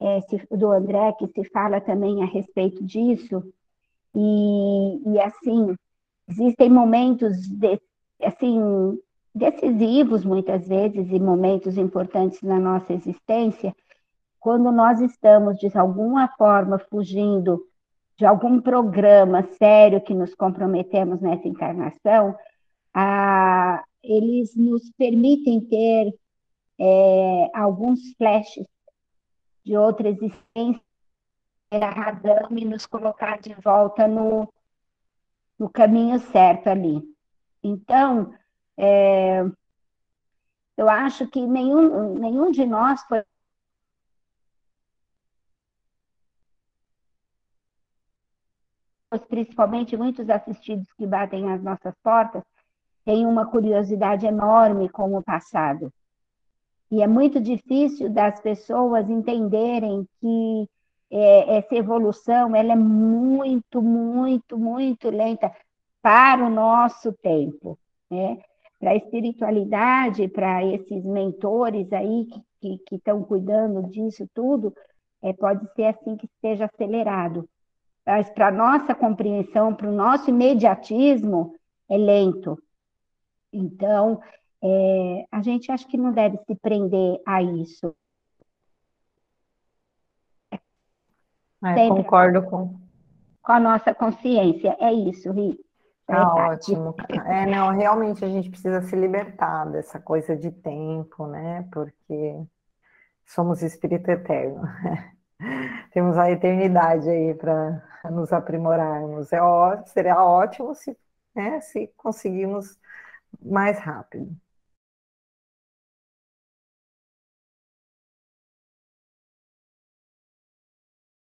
é, se, do André que se fala também a respeito disso, e, e assim, existem momentos de, assim, decisivos muitas vezes e momentos importantes na nossa existência, quando nós estamos de alguma forma fugindo de algum programa sério que nos comprometemos nessa encarnação, a, eles nos permitem ter é, alguns flashes de outra existência e nos colocar de volta no, no caminho certo ali. Então, é, eu acho que nenhum, nenhum de nós foi principalmente muitos assistidos que batem às nossas portas, têm uma curiosidade enorme com o passado. E é muito difícil das pessoas entenderem que é, essa evolução ela é muito, muito, muito lenta para o nosso tempo. Né? para a espiritualidade, para esses mentores aí que estão cuidando disso tudo, é, pode ser assim que esteja acelerado. Mas para a nossa compreensão, para o nosso imediatismo, é lento. Então, é, a gente acha que não deve se prender a isso. É, concordo com... com a nossa consciência. É isso, Rita. Tá ótimo. É, não, realmente a gente precisa se libertar dessa coisa de tempo, né? Porque somos espírito eterno. Temos a eternidade aí para nos aprimorarmos. É ó, seria ótimo se, né, se conseguirmos mais rápido.